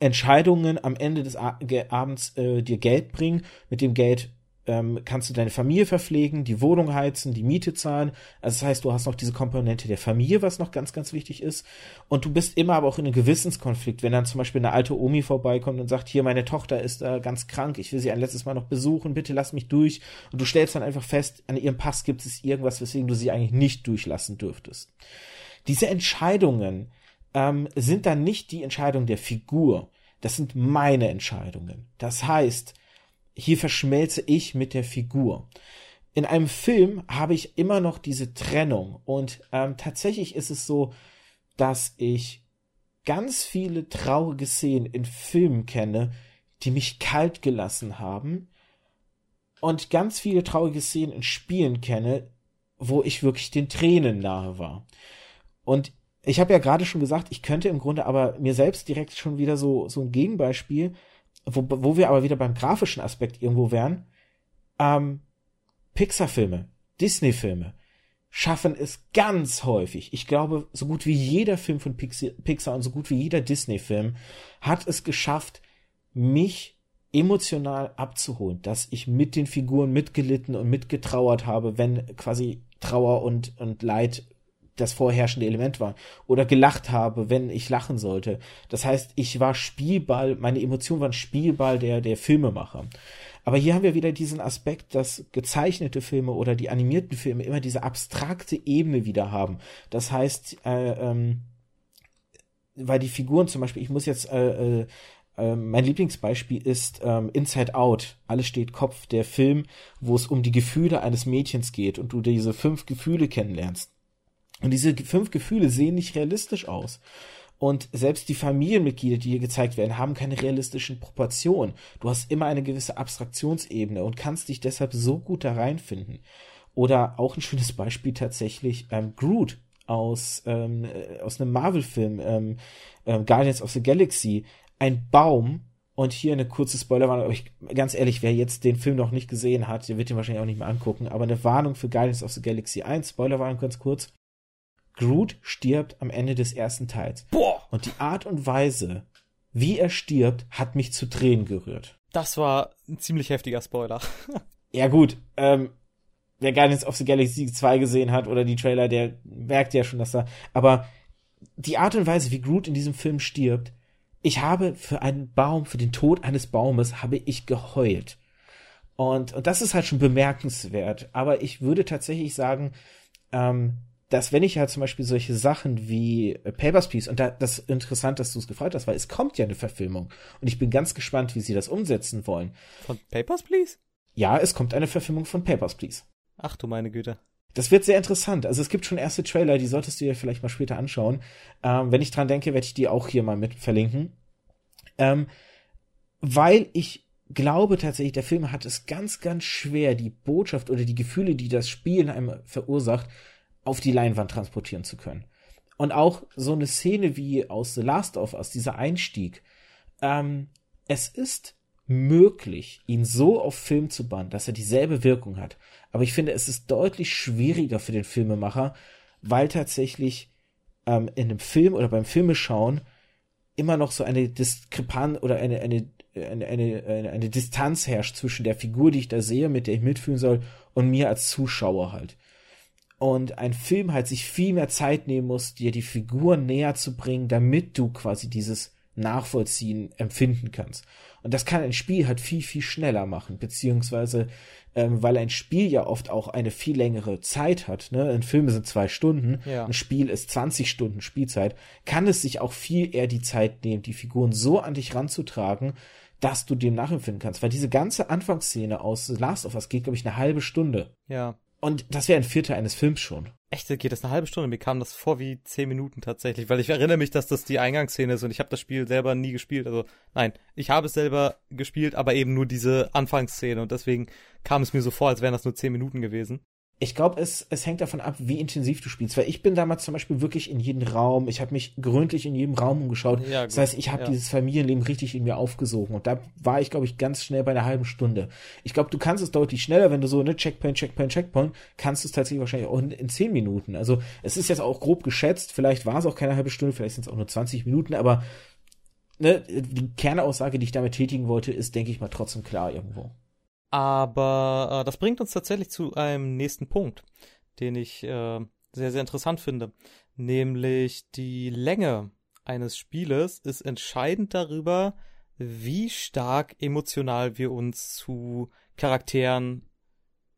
Entscheidungen am Ende des Abends äh, dir Geld bringen. Mit dem Geld ähm, kannst du deine Familie verpflegen, die Wohnung heizen, die Miete zahlen. Also das heißt, du hast noch diese Komponente der Familie, was noch ganz, ganz wichtig ist. Und du bist immer aber auch in einem Gewissenskonflikt, wenn dann zum Beispiel eine alte Omi vorbeikommt und sagt, hier, meine Tochter ist äh, ganz krank, ich will sie ein letztes Mal noch besuchen, bitte lass mich durch. Und du stellst dann einfach fest, an ihrem Pass gibt es irgendwas, weswegen du sie eigentlich nicht durchlassen dürftest. Diese Entscheidungen ähm, sind dann nicht die Entscheidung der Figur. Das sind meine Entscheidungen. Das heißt, hier verschmelze ich mit der Figur. In einem Film habe ich immer noch diese Trennung und ähm, tatsächlich ist es so, dass ich ganz viele traurige Szenen in Filmen kenne, die mich kalt gelassen haben und ganz viele traurige Szenen in Spielen kenne, wo ich wirklich den Tränen nahe war. Und ich habe ja gerade schon gesagt, ich könnte im Grunde aber mir selbst direkt schon wieder so, so ein Gegenbeispiel, wo, wo wir aber wieder beim grafischen Aspekt irgendwo wären. Ähm, Pixar-Filme, Disney-Filme schaffen es ganz häufig. Ich glaube, so gut wie jeder Film von Pixar und so gut wie jeder Disney-Film hat es geschafft, mich emotional abzuholen, dass ich mit den Figuren mitgelitten und mitgetrauert habe, wenn quasi Trauer und, und Leid das vorherrschende Element war oder gelacht habe, wenn ich lachen sollte. Das heißt, ich war Spielball, meine Emotionen waren Spielball der, der Filmemacher. Aber hier haben wir wieder diesen Aspekt, dass gezeichnete Filme oder die animierten Filme immer diese abstrakte Ebene wieder haben. Das heißt, äh, ähm, weil die Figuren zum Beispiel, ich muss jetzt äh, äh, mein Lieblingsbeispiel ist ähm, Inside Out. Alles steht Kopf, der Film, wo es um die Gefühle eines Mädchens geht und du diese fünf Gefühle kennenlernst. Und diese fünf Gefühle sehen nicht realistisch aus. Und selbst die Familienmitglieder, die hier gezeigt werden, haben keine realistischen Proportionen. Du hast immer eine gewisse Abstraktionsebene und kannst dich deshalb so gut da reinfinden. Oder auch ein schönes Beispiel tatsächlich ähm, Groot aus, ähm, aus einem Marvel-Film, ähm, ähm, Guardians of the Galaxy. Ein Baum, und hier eine kurze Spoilerwarnung, aber ich, ganz ehrlich, wer jetzt den Film noch nicht gesehen hat, der wird ihn wahrscheinlich auch nicht mehr angucken, aber eine Warnung für Guardians of the Galaxy 1, Spoilerwarnung ganz kurz. Groot stirbt am Ende des ersten Teils. Boah! Und die Art und Weise, wie er stirbt, hat mich zu Tränen gerührt. Das war ein ziemlich heftiger Spoiler. ja gut, ähm, wer Guardians of the Galaxy 2 gesehen hat oder die Trailer, der merkt ja schon, dass da, aber die Art und Weise, wie Groot in diesem Film stirbt, ich habe für einen Baum, für den Tod eines Baumes, habe ich geheult. Und, und das ist halt schon bemerkenswert. Aber ich würde tatsächlich sagen, ähm, dass wenn ich halt zum Beispiel solche Sachen wie äh, Papers, Please, und da, das ist interessant, dass du es gefreut hast, weil es kommt ja eine Verfilmung. Und ich bin ganz gespannt, wie sie das umsetzen wollen. Von Papers, Please? Ja, es kommt eine Verfilmung von Papers, Please. Ach du meine Güte. Das wird sehr interessant. Also es gibt schon erste Trailer, die solltest du dir vielleicht mal später anschauen. Ähm, wenn ich dran denke, werde ich die auch hier mal mit verlinken. Ähm, weil ich glaube tatsächlich, der Film hat es ganz, ganz schwer, die Botschaft oder die Gefühle, die das Spiel in einem verursacht, auf die Leinwand transportieren zu können. Und auch so eine Szene wie aus The Last of Us, dieser Einstieg. Ähm, es ist möglich, ihn so auf Film zu bannen, dass er dieselbe Wirkung hat. Aber ich finde, es ist deutlich schwieriger für den Filmemacher, weil tatsächlich ähm, in einem Film oder beim Filmeschauen immer noch so eine Diskrepanz oder eine, eine, eine, eine, eine, eine Distanz herrscht zwischen der Figur, die ich da sehe, mit der ich mitfühlen soll, und mir als Zuschauer halt und ein Film halt sich viel mehr Zeit nehmen muss, dir die Figuren näher zu bringen, damit du quasi dieses Nachvollziehen empfinden kannst. Und das kann ein Spiel halt viel, viel schneller machen, beziehungsweise ähm, weil ein Spiel ja oft auch eine viel längere Zeit hat, ne? Ein Film sind zwei Stunden, ja. ein Spiel ist 20 Stunden Spielzeit, kann es sich auch viel eher die Zeit nehmen, die Figuren so an dich ranzutragen, dass du dem nachempfinden kannst. Weil diese ganze Anfangsszene aus The Last of Us geht, glaube ich, eine halbe Stunde. Ja. Und das wäre ein Viertel eines Films schon. Echt, geht das eine halbe Stunde? Mir kam das vor wie zehn Minuten tatsächlich, weil ich erinnere mich, dass das die Eingangsszene ist und ich habe das Spiel selber nie gespielt. Also nein, ich habe es selber gespielt, aber eben nur diese Anfangsszene und deswegen kam es mir so vor, als wären das nur zehn Minuten gewesen ich glaube, es, es hängt davon ab, wie intensiv du spielst. Weil ich bin damals zum Beispiel wirklich in jeden Raum, ich habe mich gründlich in jedem Raum umgeschaut. Ja, das heißt, ich habe ja. dieses Familienleben richtig in mir aufgesogen. Und da war ich, glaube ich, ganz schnell bei einer halben Stunde. Ich glaube, du kannst es deutlich schneller, wenn du so, ne, Checkpoint, Checkpoint, Checkpoint, kannst du es tatsächlich wahrscheinlich auch in, in zehn Minuten. Also es ist jetzt auch grob geschätzt, vielleicht war es auch keine halbe Stunde, vielleicht sind es auch nur 20 Minuten, aber ne, die Kernaussage, die ich damit tätigen wollte, ist, denke ich mal, trotzdem klar irgendwo. Aber äh, das bringt uns tatsächlich zu einem nächsten Punkt, den ich äh, sehr, sehr interessant finde. Nämlich die Länge eines Spieles ist entscheidend darüber, wie stark emotional wir uns zu Charakteren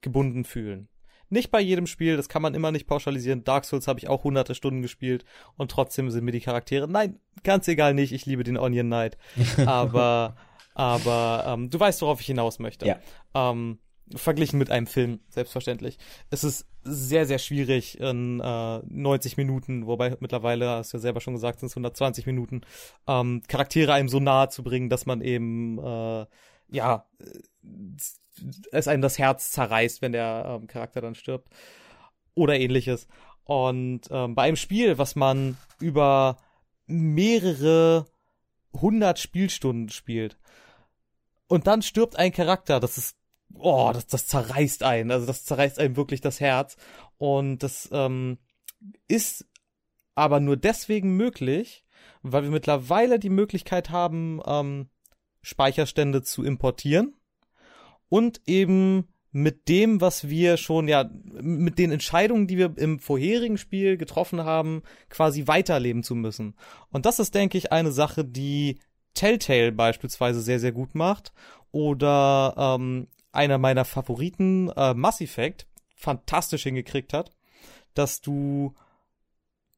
gebunden fühlen. Nicht bei jedem Spiel, das kann man immer nicht pauschalisieren. Dark Souls habe ich auch hunderte Stunden gespielt und trotzdem sind mir die Charaktere, nein, ganz egal nicht, ich liebe den Onion Knight. Aber aber ähm, du weißt, worauf ich hinaus möchte. Ja. Ähm, verglichen mit einem Film, selbstverständlich. Es ist sehr, sehr schwierig in äh, 90 Minuten, wobei mittlerweile, hast du ja selber schon gesagt, sind es 120 Minuten, ähm, Charaktere einem so nahe zu bringen, dass man eben, äh, ja, es einem das Herz zerreißt, wenn der ähm, Charakter dann stirbt. Oder ähnliches. Und ähm, bei einem Spiel, was man über mehrere hundert Spielstunden spielt, und dann stirbt ein Charakter, das ist, oh, das, das zerreißt einen, also das zerreißt einem wirklich das Herz. Und das ähm, ist aber nur deswegen möglich, weil wir mittlerweile die Möglichkeit haben, ähm, Speicherstände zu importieren und eben mit dem, was wir schon, ja, mit den Entscheidungen, die wir im vorherigen Spiel getroffen haben, quasi weiterleben zu müssen. Und das ist, denke ich, eine Sache, die Telltale beispielsweise sehr, sehr gut macht. Oder ähm, einer meiner Favoriten, äh, Mass Effect, fantastisch hingekriegt hat, dass du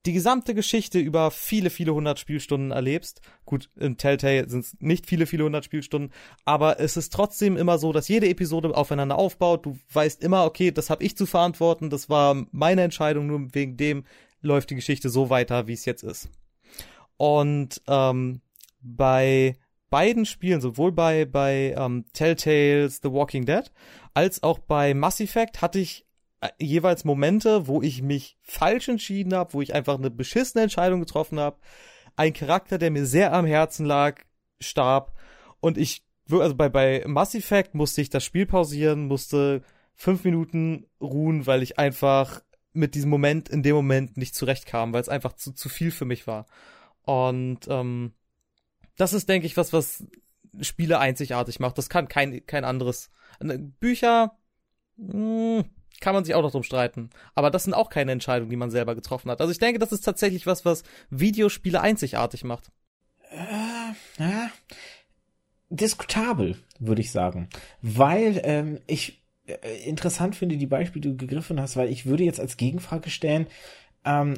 die gesamte Geschichte über viele, viele hundert Spielstunden erlebst. Gut, in Telltale sind es nicht viele, viele hundert Spielstunden, aber es ist trotzdem immer so, dass jede Episode aufeinander aufbaut. Du weißt immer, okay, das habe ich zu verantworten, das war meine Entscheidung, nur wegen dem läuft die Geschichte so weiter, wie es jetzt ist. Und ähm, bei beiden Spielen, sowohl bei, bei ähm, Telltales The Walking Dead, als auch bei Mass Effect hatte ich äh, jeweils Momente, wo ich mich falsch entschieden habe, wo ich einfach eine beschissene Entscheidung getroffen habe. Ein Charakter, der mir sehr am Herzen lag, starb. Und ich, also bei, bei Mass Effect musste ich das Spiel pausieren, musste fünf Minuten ruhen, weil ich einfach mit diesem Moment in dem Moment nicht zurechtkam, weil es einfach zu, zu viel für mich war. Und ähm, das ist, denke ich, was, was Spiele einzigartig macht. Das kann kein, kein anderes. Äh, Bücher, mh, hm, kann man sich auch noch drum streiten. Aber das sind auch keine Entscheidungen, die man selber getroffen hat. Also ich denke, das ist tatsächlich was, was Videospiele einzigartig macht. Äh, ja, diskutabel, würde ich sagen. Weil ähm, ich äh, interessant finde die Beispiele, die du gegriffen hast, weil ich würde jetzt als Gegenfrage stellen, ähm,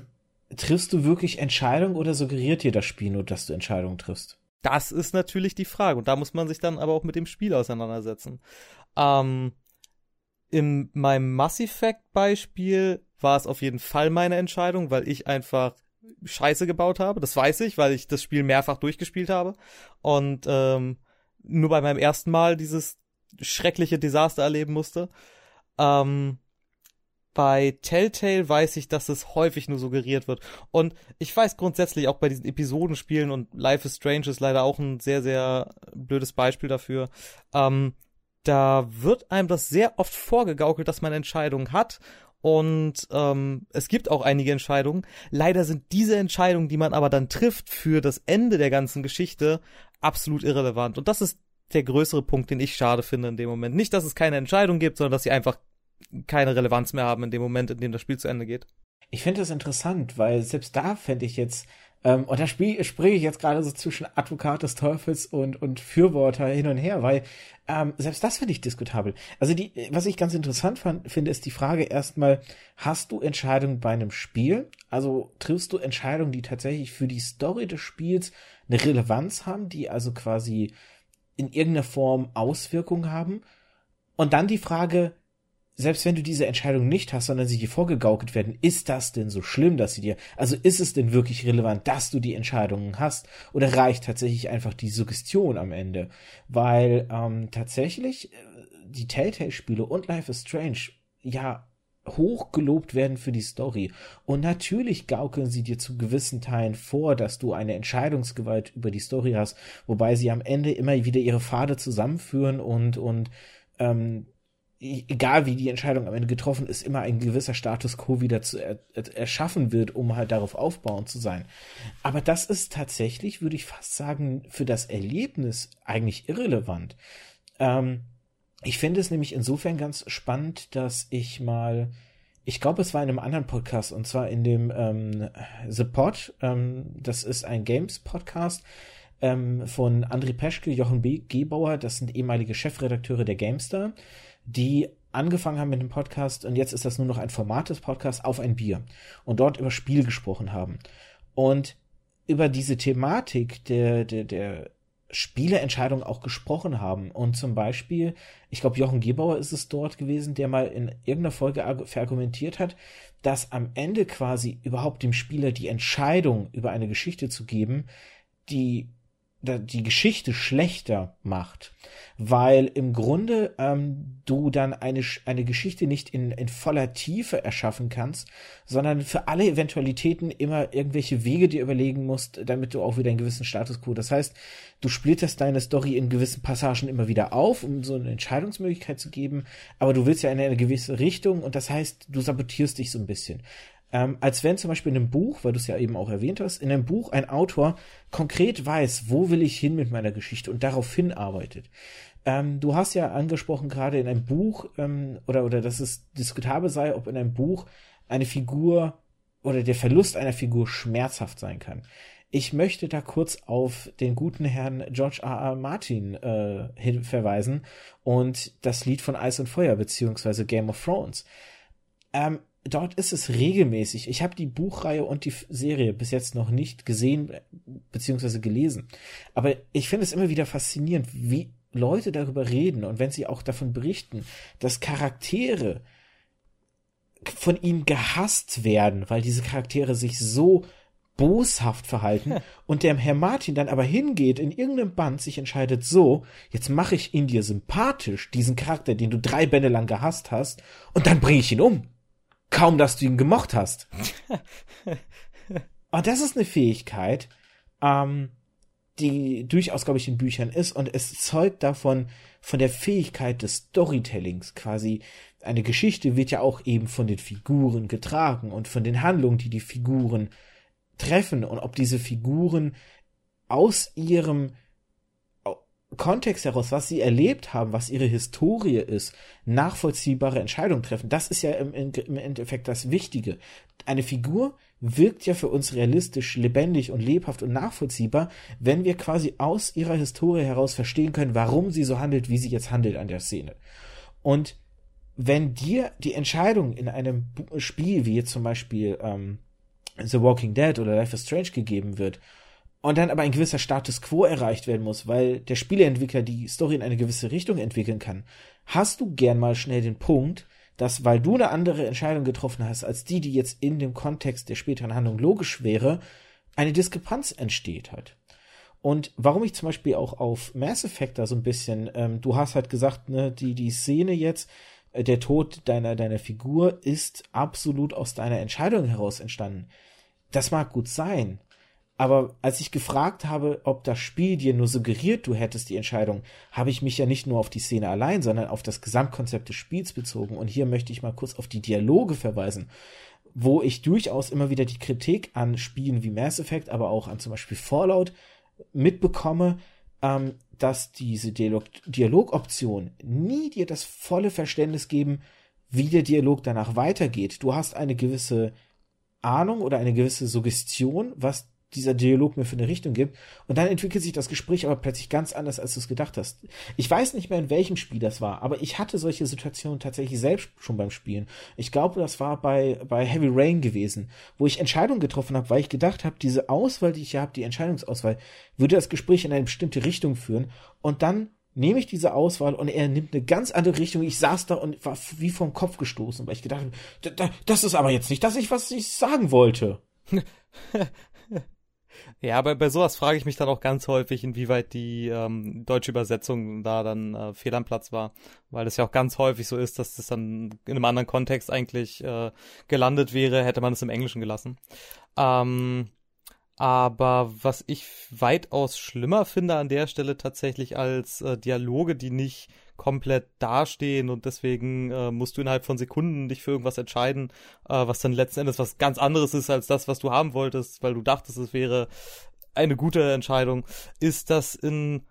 triffst du wirklich Entscheidungen oder suggeriert dir das Spiel nur, dass du Entscheidungen triffst? Das ist natürlich die Frage. Und da muss man sich dann aber auch mit dem Spiel auseinandersetzen. Ähm, in meinem Mass Effect Beispiel war es auf jeden Fall meine Entscheidung, weil ich einfach Scheiße gebaut habe. Das weiß ich, weil ich das Spiel mehrfach durchgespielt habe. Und ähm, nur bei meinem ersten Mal dieses schreckliche Desaster erleben musste. Ähm, bei Telltale weiß ich, dass es häufig nur suggeriert wird. Und ich weiß grundsätzlich auch bei diesen Episodenspielen und Life is Strange ist leider auch ein sehr, sehr blödes Beispiel dafür. Ähm, da wird einem das sehr oft vorgegaukelt, dass man Entscheidungen hat. Und ähm, es gibt auch einige Entscheidungen. Leider sind diese Entscheidungen, die man aber dann trifft für das Ende der ganzen Geschichte, absolut irrelevant. Und das ist der größere Punkt, den ich schade finde in dem Moment. Nicht, dass es keine Entscheidung gibt, sondern dass sie einfach keine Relevanz mehr haben in dem Moment, in dem das Spiel zu Ende geht. Ich finde das interessant, weil selbst da fände ich jetzt, ähm, und da springe ich jetzt gerade so zwischen Advokat des Teufels und, und Fürworter hin und her, weil ähm, selbst das finde ich diskutabel. Also die, was ich ganz interessant fand, finde, ist die Frage erstmal, hast du Entscheidungen bei einem Spiel? Also triffst du Entscheidungen, die tatsächlich für die Story des Spiels eine Relevanz haben, die also quasi in irgendeiner Form Auswirkungen haben? Und dann die Frage, selbst wenn du diese Entscheidung nicht hast, sondern sie dir vorgegaukelt werden, ist das denn so schlimm, dass sie dir, also ist es denn wirklich relevant, dass du die Entscheidungen hast, oder reicht tatsächlich einfach die Suggestion am Ende? Weil ähm, tatsächlich äh, die Telltale-Spiele und Life is Strange ja hochgelobt werden für die Story. Und natürlich gaukeln sie dir zu gewissen Teilen vor, dass du eine Entscheidungsgewalt über die Story hast, wobei sie am Ende immer wieder ihre Pfade zusammenführen und, und ähm, egal wie die Entscheidung am Ende getroffen ist, immer ein gewisser Status quo wieder zu er, erschaffen wird, um halt darauf aufbauend zu sein. Aber das ist tatsächlich, würde ich fast sagen, für das Erlebnis eigentlich irrelevant. Ähm, ich finde es nämlich insofern ganz spannend, dass ich mal, ich glaube, es war in einem anderen Podcast, und zwar in dem ähm, The Pod, ähm, das ist ein Games-Podcast, ähm, von André Peschke, Jochen B. Gebauer, das sind ehemalige Chefredakteure der GameStar die angefangen haben mit dem Podcast und jetzt ist das nur noch ein Format des Podcasts auf ein Bier und dort über Spiel gesprochen haben. Und über diese Thematik der, der, der Spieleentscheidung auch gesprochen haben. Und zum Beispiel, ich glaube, Jochen Gebauer ist es dort gewesen, der mal in irgendeiner Folge verargumentiert hat, dass am Ende quasi überhaupt dem Spieler die Entscheidung über eine Geschichte zu geben, die die Geschichte schlechter macht, weil im Grunde ähm, du dann eine, eine Geschichte nicht in, in voller Tiefe erschaffen kannst, sondern für alle Eventualitäten immer irgendwelche Wege dir überlegen musst, damit du auch wieder einen gewissen Status quo. Das heißt, du splitterst deine Story in gewissen Passagen immer wieder auf, um so eine Entscheidungsmöglichkeit zu geben, aber du willst ja in eine gewisse Richtung und das heißt, du sabotierst dich so ein bisschen. Ähm, als wenn zum Beispiel in einem Buch, weil du es ja eben auch erwähnt hast, in einem Buch ein Autor konkret weiß, wo will ich hin mit meiner Geschichte und darauf hinarbeitet. Ähm, du hast ja angesprochen, gerade in einem Buch, ähm, oder, oder dass es diskutabel sei, ob in einem Buch eine Figur oder der Verlust einer Figur schmerzhaft sein kann. Ich möchte da kurz auf den guten Herrn George R. R. Martin äh, hin verweisen und das Lied von Eis und Feuer beziehungsweise Game of Thrones. Ähm, dort ist es regelmäßig. Ich habe die Buchreihe und die Serie bis jetzt noch nicht gesehen beziehungsweise gelesen. Aber ich finde es immer wieder faszinierend, wie Leute darüber reden und wenn sie auch davon berichten, dass Charaktere von ihnen gehasst werden, weil diese Charaktere sich so boshaft verhalten ja. und der Herr Martin dann aber hingeht in irgendeinem Band sich entscheidet so, jetzt mache ich ihn dir sympathisch, diesen Charakter, den du drei Bände lang gehasst hast und dann bringe ich ihn um kaum, dass du ihn gemocht hast. und das ist eine Fähigkeit, ähm, die durchaus, glaube ich, in Büchern ist und es zeugt davon, von der Fähigkeit des Storytellings quasi. Eine Geschichte wird ja auch eben von den Figuren getragen und von den Handlungen, die die Figuren treffen und ob diese Figuren aus ihrem Kontext heraus, was sie erlebt haben, was ihre Historie ist, nachvollziehbare Entscheidungen treffen. Das ist ja im, im, Endeffekt das Wichtige. Eine Figur wirkt ja für uns realistisch, lebendig und lebhaft und nachvollziehbar, wenn wir quasi aus ihrer Historie heraus verstehen können, warum sie so handelt, wie sie jetzt handelt an der Szene. Und wenn dir die Entscheidung in einem Spiel, wie jetzt zum Beispiel ähm, The Walking Dead oder Life is Strange gegeben wird und dann aber ein gewisser Status quo erreicht werden muss, weil der Spieleentwickler die Story in eine gewisse Richtung entwickeln kann, hast du gern mal schnell den Punkt, dass weil du eine andere Entscheidung getroffen hast als die, die jetzt in dem Kontext der späteren Handlung logisch wäre, eine Diskrepanz entsteht halt. Und warum ich zum Beispiel auch auf Mass Effect da so ein bisschen, ähm, du hast halt gesagt, ne, die, die Szene jetzt, äh, der Tod deiner, deiner Figur ist absolut aus deiner Entscheidung heraus entstanden. Das mag gut sein, aber als ich gefragt habe, ob das Spiel dir nur suggeriert, du hättest die Entscheidung, habe ich mich ja nicht nur auf die Szene allein, sondern auf das Gesamtkonzept des Spiels bezogen. Und hier möchte ich mal kurz auf die Dialoge verweisen, wo ich durchaus immer wieder die Kritik an Spielen wie Mass Effect, aber auch an zum Beispiel Fallout mitbekomme, ähm, dass diese Dialog Dialogoptionen nie dir das volle Verständnis geben, wie der Dialog danach weitergeht. Du hast eine gewisse Ahnung oder eine gewisse Suggestion, was dieser Dialog mir für eine Richtung gibt. Und dann entwickelt sich das Gespräch aber plötzlich ganz anders, als du es gedacht hast. Ich weiß nicht mehr, in welchem Spiel das war, aber ich hatte solche Situationen tatsächlich selbst schon beim Spielen. Ich glaube, das war bei, bei Heavy Rain gewesen, wo ich Entscheidungen getroffen habe, weil ich gedacht habe, diese Auswahl, die ich hier habe, die Entscheidungsauswahl, würde das Gespräch in eine bestimmte Richtung führen. Und dann nehme ich diese Auswahl und er nimmt eine ganz andere Richtung. Ich saß da und war wie vom Kopf gestoßen, weil ich gedacht habe, das ist aber jetzt nicht das, was ich sagen wollte. Ja, aber bei sowas frage ich mich dann auch ganz häufig, inwieweit die ähm, deutsche Übersetzung da dann äh, fehl am Platz war. Weil es ja auch ganz häufig so ist, dass das dann in einem anderen Kontext eigentlich äh, gelandet wäre, hätte man es im Englischen gelassen. Ähm, aber was ich weitaus schlimmer finde an der Stelle tatsächlich als äh, Dialoge, die nicht komplett dastehen und deswegen äh, musst du innerhalb von Sekunden dich für irgendwas entscheiden, äh, was dann letzten Endes was ganz anderes ist als das, was du haben wolltest, weil du dachtest, es wäre eine gute Entscheidung, ist das in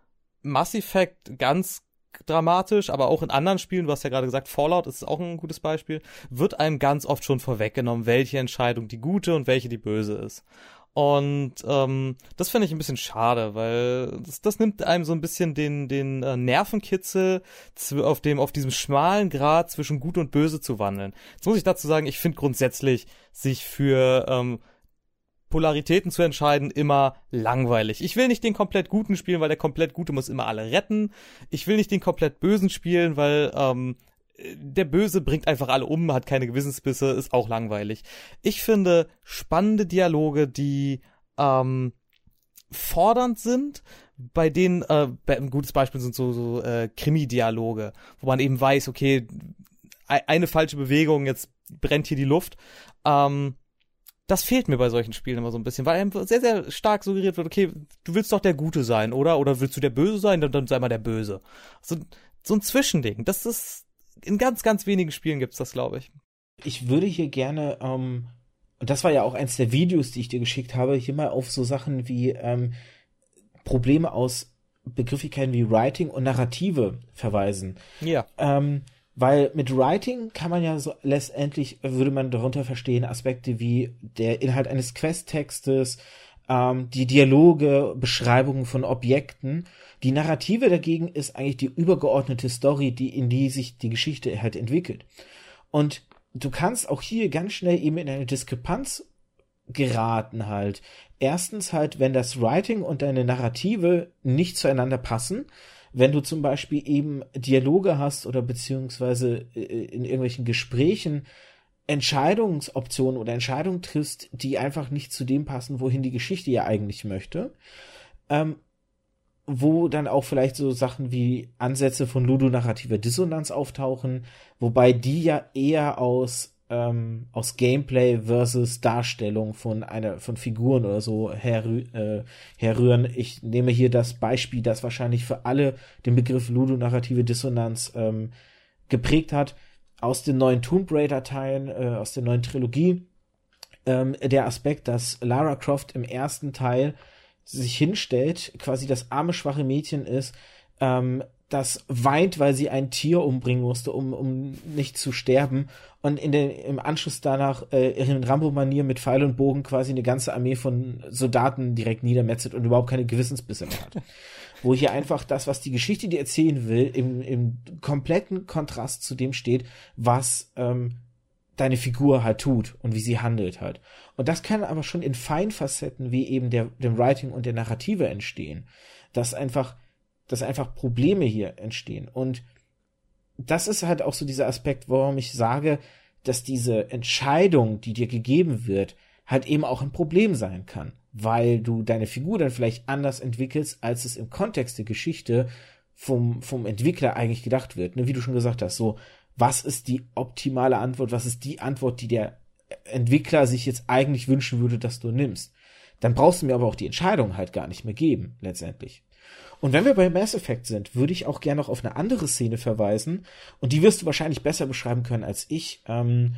Mass Effect ganz dramatisch, aber auch in anderen Spielen, du hast ja gerade gesagt, Fallout ist auch ein gutes Beispiel, wird einem ganz oft schon vorweggenommen, welche Entscheidung die gute und welche die böse ist. Und ähm, das finde ich ein bisschen schade, weil das, das nimmt einem so ein bisschen den, den äh, Nervenkitzel auf dem, auf diesem schmalen Grad zwischen Gut und Böse zu wandeln. Jetzt muss ich dazu sagen, ich finde grundsätzlich, sich für ähm, Polaritäten zu entscheiden, immer langweilig. Ich will nicht den komplett Guten spielen, weil der komplett Gute muss immer alle retten. Ich will nicht den komplett Bösen spielen, weil ähm, der Böse bringt einfach alle um, hat keine Gewissensbisse, ist auch langweilig. Ich finde spannende Dialoge, die ähm, fordernd sind, bei denen äh, ein gutes Beispiel sind so, so äh, Krimi-Dialoge, wo man eben weiß, okay, eine falsche Bewegung, jetzt brennt hier die Luft. Ähm, das fehlt mir bei solchen Spielen immer so ein bisschen, weil einem sehr, sehr stark suggeriert wird, okay, du willst doch der Gute sein, oder? Oder willst du der Böse sein? Dann, dann sei mal der Böse. So, so ein Zwischending. Das ist, in ganz, ganz wenigen Spielen gibt's das, glaube ich. Ich würde hier gerne, ähm, und das war ja auch eins der Videos, die ich dir geschickt habe, hier mal auf so Sachen wie ähm, Probleme aus Begrifflichkeiten wie Writing und Narrative verweisen. Ja. Ähm, weil mit Writing kann man ja so letztendlich, würde man darunter verstehen, Aspekte wie der Inhalt eines Questtextes, ähm, die Dialoge, Beschreibungen von Objekten. Die Narrative dagegen ist eigentlich die übergeordnete Story, die in die sich die Geschichte halt entwickelt. Und du kannst auch hier ganz schnell eben in eine Diskrepanz geraten halt. Erstens halt, wenn das Writing und deine Narrative nicht zueinander passen, wenn du zum Beispiel eben Dialoge hast oder beziehungsweise äh, in irgendwelchen Gesprächen Entscheidungsoptionen oder Entscheidungen triffst, die einfach nicht zu dem passen, wohin die Geschichte ja eigentlich möchte. Ähm, wo dann auch vielleicht so Sachen wie Ansätze von ludonarrativer Dissonanz auftauchen, wobei die ja eher aus ähm, aus Gameplay versus Darstellung von einer von Figuren oder so herrü äh, herrühren. Ich nehme hier das Beispiel, das wahrscheinlich für alle den Begriff ludonarrative Dissonanz ähm, geprägt hat aus den neuen Tomb Raider Teilen, äh, aus der neuen Trilogie, ähm, der Aspekt, dass Lara Croft im ersten Teil sich hinstellt, quasi das arme, schwache Mädchen ist, ähm, das weint, weil sie ein Tier umbringen musste, um, um nicht zu sterben. Und in den, im Anschluss danach äh, in Rambo-Manier mit Pfeil und Bogen quasi eine ganze Armee von Soldaten direkt niedermetzelt und überhaupt keine Gewissensbisse mehr hat. Wo hier einfach das, was die Geschichte dir erzählen will, im, im kompletten Kontrast zu dem steht, was ähm, deine Figur halt tut und wie sie handelt halt. Und das kann aber schon in Feinfacetten wie eben der, dem Writing und der Narrative entstehen. Dass einfach, dass einfach Probleme hier entstehen. Und das ist halt auch so dieser Aspekt, warum ich sage, dass diese Entscheidung, die dir gegeben wird, halt eben auch ein Problem sein kann, weil du deine Figur dann vielleicht anders entwickelst, als es im Kontext der Geschichte vom, vom Entwickler eigentlich gedacht wird. Ne? Wie du schon gesagt hast, so, was ist die optimale Antwort, was ist die Antwort, die der Entwickler sich jetzt eigentlich wünschen würde, dass du nimmst. Dann brauchst du mir aber auch die Entscheidung halt gar nicht mehr geben, letztendlich. Und wenn wir bei Mass Effect sind, würde ich auch gerne noch auf eine andere Szene verweisen, und die wirst du wahrscheinlich besser beschreiben können als ich, ähm,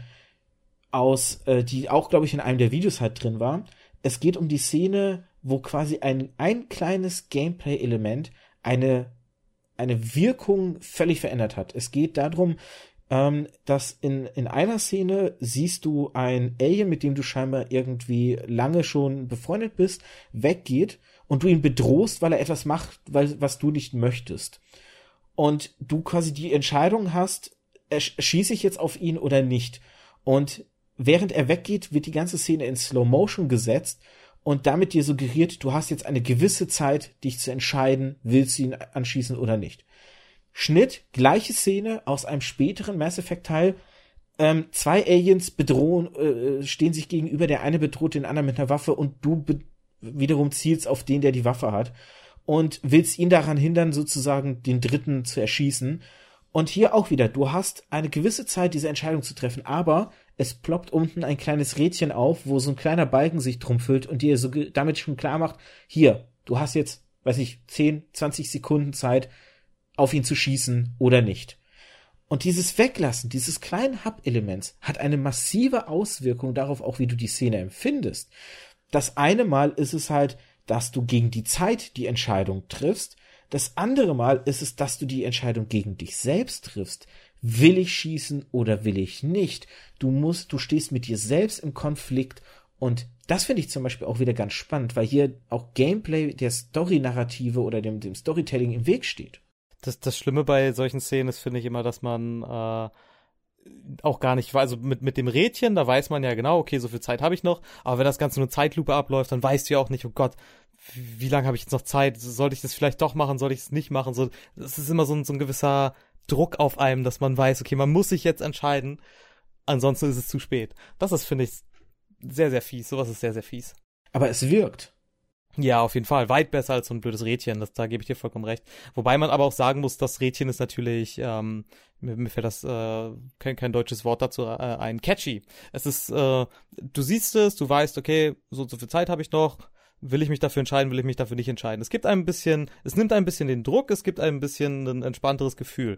aus, äh, die auch, glaube ich, in einem der Videos halt drin war. Es geht um die Szene, wo quasi ein, ein kleines Gameplay-Element eine, eine Wirkung völlig verändert hat. Es geht darum, ähm, dass in, in einer Szene siehst du ein Alien, mit dem du scheinbar irgendwie lange schon befreundet bist, weggeht und du ihn bedrohst, weil er etwas macht, weil, was du nicht möchtest. Und du quasi die Entscheidung hast, schieße ich jetzt auf ihn oder nicht. Und während er weggeht, wird die ganze Szene in Slow Motion gesetzt und damit dir suggeriert, du hast jetzt eine gewisse Zeit, dich zu entscheiden, willst du ihn anschießen oder nicht. Schnitt, gleiche Szene aus einem späteren Mass Effect Teil. Ähm, zwei Aliens bedrohen, äh, stehen sich gegenüber, der eine bedroht den anderen mit einer Waffe und du wiederum zielst auf den, der die Waffe hat und willst ihn daran hindern, sozusagen den dritten zu erschießen. Und hier auch wieder, du hast eine gewisse Zeit, diese Entscheidung zu treffen, aber es ploppt unten ein kleines Rädchen auf, wo so ein kleiner Balken sich drum füllt und dir so damit schon klar macht, hier, du hast jetzt, weiß ich, 10, 20 Sekunden Zeit, auf ihn zu schießen oder nicht. Und dieses Weglassen dieses kleinen Hub-Elements hat eine massive Auswirkung darauf, auch wie du die Szene empfindest. Das eine Mal ist es halt, dass du gegen die Zeit die Entscheidung triffst. Das andere Mal ist es, dass du die Entscheidung gegen dich selbst triffst. Will ich schießen oder will ich nicht? Du musst, du stehst mit dir selbst im Konflikt und das finde ich zum Beispiel auch wieder ganz spannend, weil hier auch Gameplay der Story-Narrative oder dem, dem Storytelling im Weg steht das, das Schlimme bei solchen Szenen ist, finde ich immer, dass man äh, auch gar nicht, also mit, mit dem Rädchen, da weiß man ja genau, okay, so viel Zeit habe ich noch, aber wenn das Ganze nur Zeitlupe abläuft, dann weißt du ja auch nicht, oh Gott, wie, wie lange habe ich jetzt noch Zeit? Sollte ich das vielleicht doch machen? Soll ich es nicht machen? So, das ist immer so ein, so ein gewisser Druck auf einem, dass man weiß, okay, man muss sich jetzt entscheiden, ansonsten ist es zu spät. Das ist, finde ich, sehr, sehr fies. Sowas ist sehr, sehr fies. Aber es wirkt. Ja, auf jeden Fall. Weit besser als so ein blödes Rädchen. Das, da gebe ich dir vollkommen recht. Wobei man aber auch sagen muss, das Rädchen ist natürlich, ähm, mir, mir fällt das äh, kein, kein deutsches Wort dazu äh, ein, catchy. Es ist, äh, du siehst es, du weißt, okay, so, so viel Zeit habe ich noch. Will ich mich dafür entscheiden, will ich mich dafür nicht entscheiden? Es gibt ein bisschen, es nimmt ein bisschen den Druck, es gibt ein bisschen ein entspannteres Gefühl.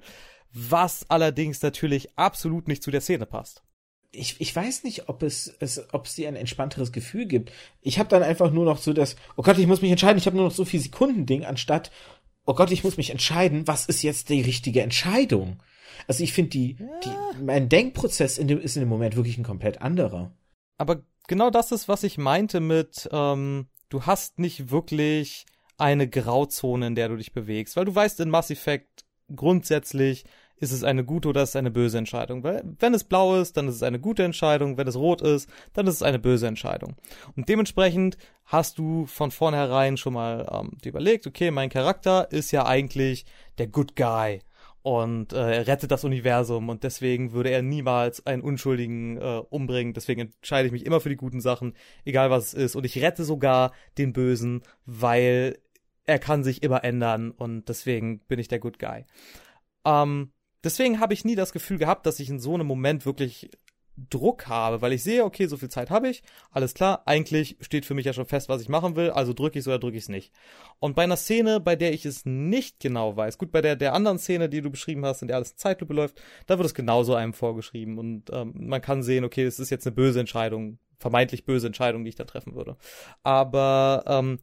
Was allerdings natürlich absolut nicht zu der Szene passt ich, ich weiß nicht, ob es, es, ob es dir ein entspannteres Gefühl gibt. Ich habe dann einfach nur noch so das, oh Gott, ich muss mich entscheiden, ich habe nur noch so viel Sekunden-Ding, anstatt, oh Gott, ich muss mich entscheiden, was ist jetzt die richtige Entscheidung? Also ich finde die, ja. die, mein Denkprozess in dem, ist in dem Moment wirklich ein komplett anderer. Aber genau das ist, was ich meinte mit, ähm, du hast nicht wirklich eine Grauzone, in der du dich bewegst, weil du weißt in Mass Effect grundsätzlich, ist es eine gute oder ist es eine böse Entscheidung. Weil wenn es blau ist, dann ist es eine gute Entscheidung, wenn es rot ist, dann ist es eine böse Entscheidung. Und dementsprechend hast du von vornherein schon mal ähm, überlegt, okay, mein Charakter ist ja eigentlich der Good Guy und äh, er rettet das Universum und deswegen würde er niemals einen Unschuldigen äh, umbringen. Deswegen entscheide ich mich immer für die guten Sachen, egal was es ist. Und ich rette sogar den Bösen, weil er kann sich immer ändern und deswegen bin ich der Good Guy. Ähm, deswegen habe ich nie das Gefühl gehabt, dass ich in so einem Moment wirklich Druck habe, weil ich sehe, okay, so viel Zeit habe ich, alles klar, eigentlich steht für mich ja schon fest, was ich machen will, also drücke ich es oder drücke ich es nicht. Und bei einer Szene, bei der ich es nicht genau weiß, gut, bei der, der anderen Szene, die du beschrieben hast, in der alles Zeitlupe läuft, da wird es genauso einem vorgeschrieben und ähm, man kann sehen, okay, es ist jetzt eine böse Entscheidung, vermeintlich böse Entscheidung, die ich da treffen würde. Aber ähm,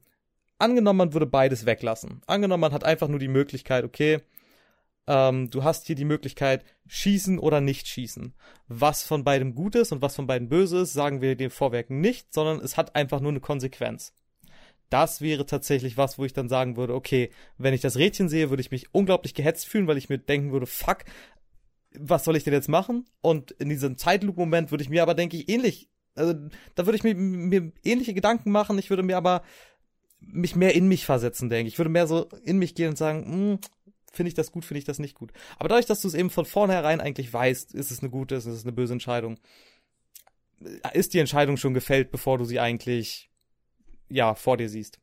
angenommen, man würde beides weglassen. Angenommen, man hat einfach nur die Möglichkeit, okay, ähm, du hast hier die Möglichkeit, schießen oder nicht schießen. Was von beidem gut ist und was von beiden böse ist, sagen wir dem Vorwerk nicht, sondern es hat einfach nur eine Konsequenz. Das wäre tatsächlich was, wo ich dann sagen würde, okay, wenn ich das Rädchen sehe, würde ich mich unglaublich gehetzt fühlen, weil ich mir denken würde, fuck, was soll ich denn jetzt machen? Und in diesem Zeitloop-Moment würde ich mir aber, denke ich, ähnlich, also da würde ich mir, mir ähnliche Gedanken machen. Ich würde mir aber mich mehr in mich versetzen, denke ich. Ich würde mehr so in mich gehen und sagen, hm, finde ich das gut, finde ich das nicht gut. Aber dadurch, dass du es eben von vornherein eigentlich weißt, ist es eine gute, ist es eine böse Entscheidung, ist die Entscheidung schon gefällt, bevor du sie eigentlich, ja, vor dir siehst.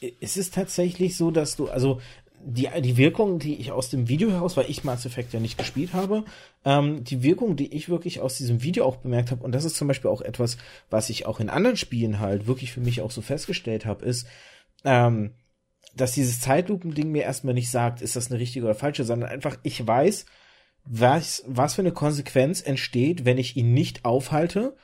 Ist es tatsächlich so, dass du, also die, die Wirkung, die ich aus dem Video heraus, weil ich Mass Effect ja nicht gespielt habe, ähm, die Wirkung, die ich wirklich aus diesem Video auch bemerkt habe, und das ist zum Beispiel auch etwas, was ich auch in anderen Spielen halt wirklich für mich auch so festgestellt habe, ist, ähm, dass dieses Zeitlupending mir erstmal nicht sagt, ist das eine richtige oder falsche, sondern einfach, ich weiß, was, was für eine Konsequenz entsteht, wenn ich ihn nicht aufhalte.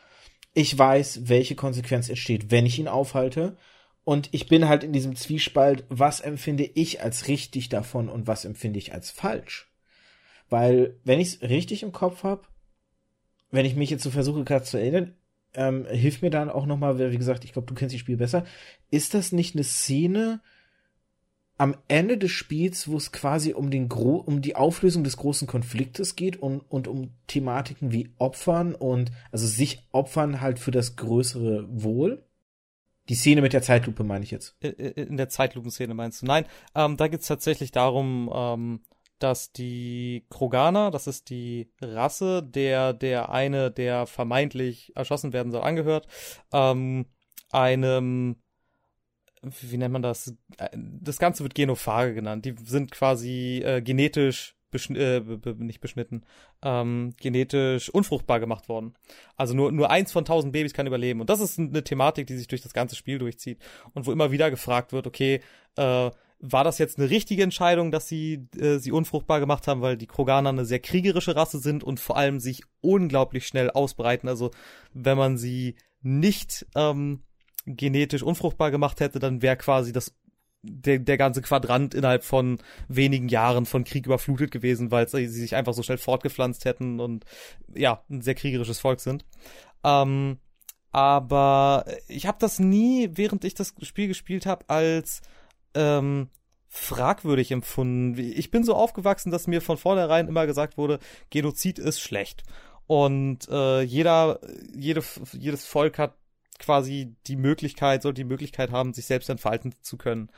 Ich weiß, welche Konsequenz entsteht, wenn ich ihn aufhalte. Und ich bin halt in diesem Zwiespalt, was empfinde ich als richtig davon und was empfinde ich als falsch. Weil, wenn ich es richtig im Kopf habe, wenn ich mich jetzt so versuche gerade zu erinnern, ähm, hilft mir dann auch nochmal, wie gesagt, ich glaube, du kennst das Spiel besser. Ist das nicht eine Szene am Ende des Spiels, wo es quasi um den Gro um die Auflösung des großen Konfliktes geht und, und um Thematiken wie Opfern und also sich opfern halt für das größere Wohl? Die Szene mit der Zeitlupe meine ich jetzt. In der Zeitlupenszene meinst du? Nein, ähm, da geht's tatsächlich darum, ähm, dass die Kroganer, das ist die Rasse, der der eine, der vermeintlich erschossen werden soll, angehört, ähm, einem wie nennt man das? Das Ganze wird Genophage genannt. Die sind quasi äh, genetisch beschn äh, nicht beschnitten, ähm, genetisch unfruchtbar gemacht worden. Also nur, nur eins von tausend Babys kann überleben. Und das ist eine Thematik, die sich durch das ganze Spiel durchzieht und wo immer wieder gefragt wird, okay, äh, war das jetzt eine richtige Entscheidung, dass sie äh, sie unfruchtbar gemacht haben, weil die Kroganer eine sehr kriegerische Rasse sind und vor allem sich unglaublich schnell ausbreiten. Also wenn man sie nicht ähm, genetisch unfruchtbar gemacht hätte, dann wäre quasi das der, der ganze Quadrant innerhalb von wenigen Jahren von Krieg überflutet gewesen, weil sie sich einfach so schnell fortgepflanzt hätten und ja, ein sehr kriegerisches Volk sind. Ähm, aber ich habe das nie, während ich das Spiel gespielt habe, als ähm, fragwürdig empfunden. Ich bin so aufgewachsen, dass mir von vornherein immer gesagt wurde, Genozid ist schlecht. Und äh, jeder, jede, jedes Volk hat quasi die Möglichkeit, soll die Möglichkeit haben, sich selbst entfalten zu können.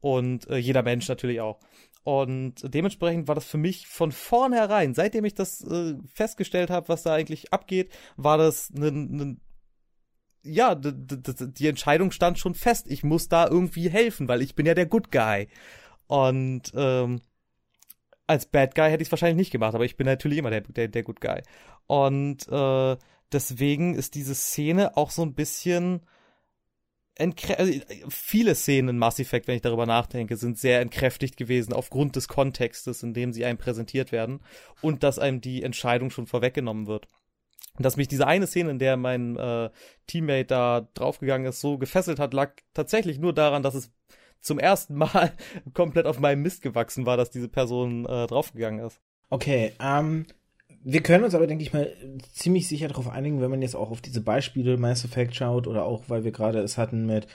Und äh, jeder Mensch natürlich auch. Und dementsprechend war das für mich von vornherein, seitdem ich das äh, festgestellt habe, was da eigentlich abgeht, war das eine, eine ja, die Entscheidung stand schon fest. Ich muss da irgendwie helfen, weil ich bin ja der Good Guy. Und ähm, als Bad Guy hätte ich es wahrscheinlich nicht gemacht, aber ich bin natürlich immer der, der, der Good Guy. Und äh, deswegen ist diese Szene auch so ein bisschen also viele Szenen in Mass Effect, wenn ich darüber nachdenke, sind sehr entkräftigt gewesen aufgrund des Kontextes, in dem sie einem präsentiert werden und dass einem die Entscheidung schon vorweggenommen wird. Und dass mich diese eine Szene, in der mein äh, Teammate da draufgegangen ist, so gefesselt hat, lag tatsächlich nur daran, dass es zum ersten Mal komplett auf meinem Mist gewachsen war, dass diese Person äh, draufgegangen ist. Okay, ähm, wir können uns aber, denke ich mal, ziemlich sicher darauf einigen, wenn man jetzt auch auf diese Beispiele Mass Effect schaut oder auch, weil wir gerade es hatten mit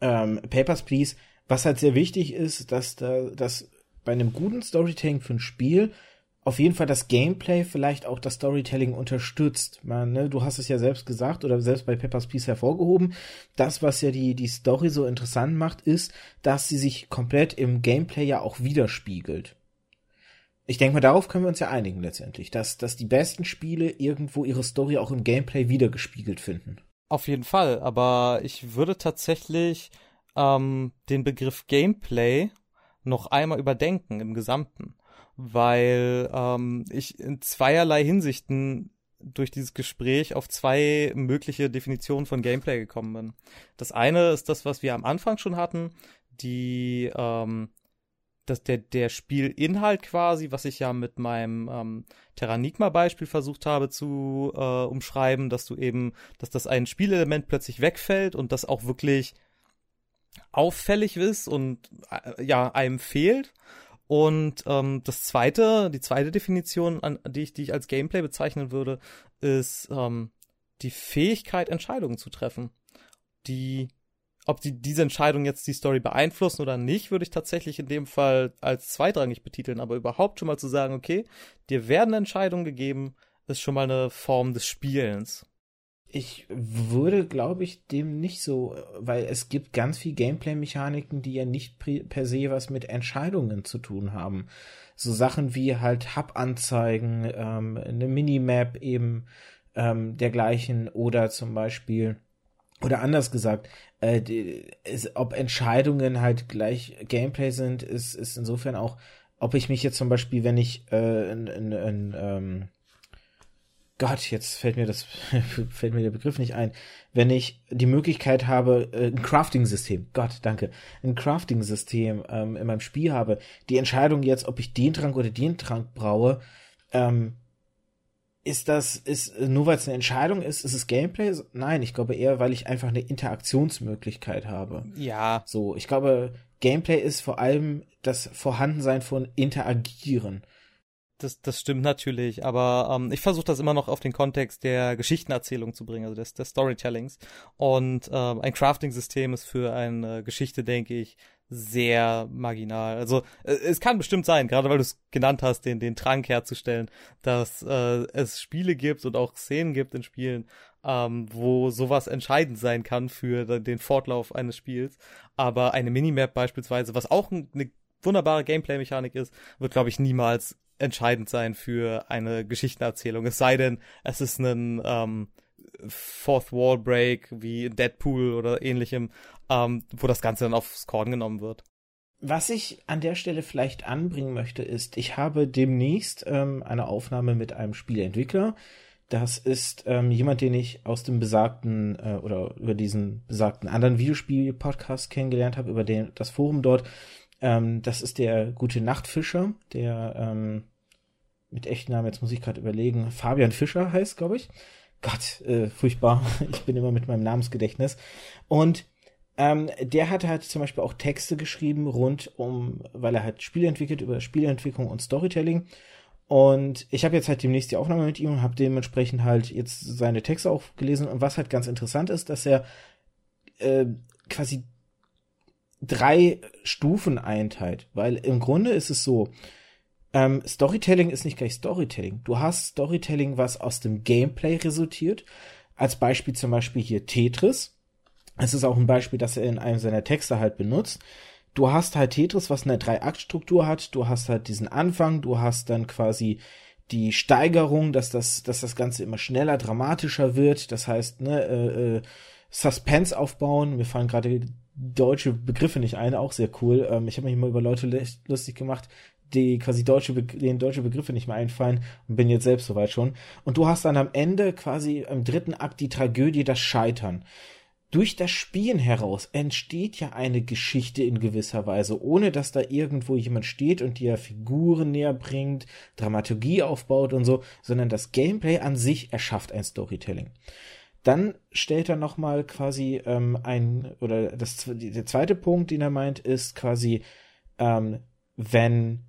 ähm, Papers, Please, was halt sehr wichtig ist, dass da, dass bei einem guten Storytelling für ein Spiel auf jeden Fall das Gameplay vielleicht auch das Storytelling unterstützt. Man, ne, du hast es ja selbst gesagt oder selbst bei Pepper's Please hervorgehoben. Das, was ja die, die Story so interessant macht, ist, dass sie sich komplett im Gameplay ja auch widerspiegelt ich denke mal, darauf können wir uns ja einigen letztendlich, dass, dass die besten Spiele irgendwo ihre Story auch im Gameplay wiedergespiegelt finden. Auf jeden Fall, aber ich würde tatsächlich ähm, den Begriff Gameplay noch einmal überdenken im Gesamten, weil ähm, ich in zweierlei Hinsichten durch dieses Gespräch auf zwei mögliche Definitionen von Gameplay gekommen bin. Das eine ist das, was wir am Anfang schon hatten, die ähm, das, der, der Spielinhalt quasi, was ich ja mit meinem ähm, Terranigma-Beispiel versucht habe zu äh, umschreiben, dass du eben, dass das ein Spielelement plötzlich wegfällt und das auch wirklich auffällig ist und äh, ja, einem fehlt. Und ähm, das zweite, die zweite Definition, an die ich, die ich als Gameplay bezeichnen würde, ist ähm, die Fähigkeit, Entscheidungen zu treffen, die ob die, diese Entscheidung jetzt die Story beeinflussen oder nicht, würde ich tatsächlich in dem Fall als zweitrangig betiteln. Aber überhaupt schon mal zu sagen, okay, dir werden Entscheidungen gegeben, ist schon mal eine Form des Spielens. Ich würde, glaube ich, dem nicht so, weil es gibt ganz viel Gameplay-Mechaniken, die ja nicht per se was mit Entscheidungen zu tun haben. So Sachen wie halt Hub-Anzeigen, ähm, eine Minimap eben ähm, dergleichen oder zum Beispiel, oder anders gesagt, äh, die, ist, ob Entscheidungen halt gleich Gameplay sind, ist, ist insofern auch, ob ich mich jetzt zum Beispiel, wenn ich äh, in, in, in ähm, Gott, jetzt fällt mir das, fällt mir der Begriff nicht ein. Wenn ich die Möglichkeit habe, äh, ein Crafting-System, Gott, danke, ein Crafting-System ähm, in meinem Spiel habe, die Entscheidung jetzt, ob ich den Trank oder den Trank braue, ähm, ist das, ist, nur weil es eine Entscheidung ist, ist es Gameplay? Nein, ich glaube eher, weil ich einfach eine Interaktionsmöglichkeit habe. Ja. So, ich glaube, Gameplay ist vor allem das Vorhandensein von Interagieren das, das stimmt natürlich, aber ähm, ich versuche das immer noch auf den Kontext der Geschichtenerzählung zu bringen, also des, des Storytellings. Und ähm, ein Crafting-System ist für eine Geschichte, denke ich, sehr marginal. Also äh, es kann bestimmt sein, gerade weil du es genannt hast, den, den Trank herzustellen, dass äh, es Spiele gibt und auch Szenen gibt in Spielen, ähm, wo sowas entscheidend sein kann für den Fortlauf eines Spiels. Aber eine Minimap beispielsweise, was auch eine wunderbare Gameplay-Mechanik ist, wird, glaube ich, niemals entscheidend sein für eine Geschichtenerzählung. Es sei denn, es ist ein ähm, Fourth Wall Break wie Deadpool oder ähnlichem, ähm, wo das Ganze dann aufs Korn genommen wird. Was ich an der Stelle vielleicht anbringen möchte, ist, ich habe demnächst ähm, eine Aufnahme mit einem Spieleentwickler. Das ist ähm, jemand, den ich aus dem besagten äh, oder über diesen besagten anderen Videospiel-Podcast kennengelernt habe, über den das Forum dort. Ähm, das ist der gute Nachtfischer, der ähm, mit echten Namen, jetzt muss ich gerade überlegen, Fabian Fischer heißt, glaube ich. Gott, äh, furchtbar. Ich bin immer mit meinem Namensgedächtnis. Und ähm, der hat halt zum Beispiel auch Texte geschrieben rund um, weil er halt Spiele entwickelt über Spieleentwicklung und Storytelling. Und ich habe jetzt halt demnächst die Aufnahme mit ihm und habe dementsprechend halt jetzt seine Texte auch gelesen. Und was halt ganz interessant ist, dass er äh, quasi drei Stufen einteilt, weil im Grunde ist es so, ähm, Storytelling ist nicht gleich Storytelling. Du hast Storytelling, was aus dem Gameplay resultiert. Als Beispiel zum Beispiel hier Tetris. Es ist auch ein Beispiel, das er in einem seiner Texte halt benutzt. Du hast halt Tetris, was eine Drei-Akt-Struktur hat. Du hast halt diesen Anfang. Du hast dann quasi die Steigerung, dass das, dass das Ganze immer schneller, dramatischer wird. Das heißt, ne, äh, äh, Suspense aufbauen. Mir fallen gerade deutsche Begriffe nicht ein, auch sehr cool. Ähm, ich habe mich mal über Leute lustig gemacht, die quasi deutsche, denen deutsche Begriffe nicht mehr einfallen und bin jetzt selbst soweit schon. Und du hast dann am Ende quasi im dritten Akt die Tragödie, das Scheitern. Durch das Spielen heraus entsteht ja eine Geschichte in gewisser Weise, ohne dass da irgendwo jemand steht und dir Figuren näher bringt, Dramaturgie aufbaut und so, sondern das Gameplay an sich erschafft ein Storytelling. Dann stellt er nochmal quasi ähm, ein, oder das, der zweite Punkt, den er meint, ist quasi, ähm, wenn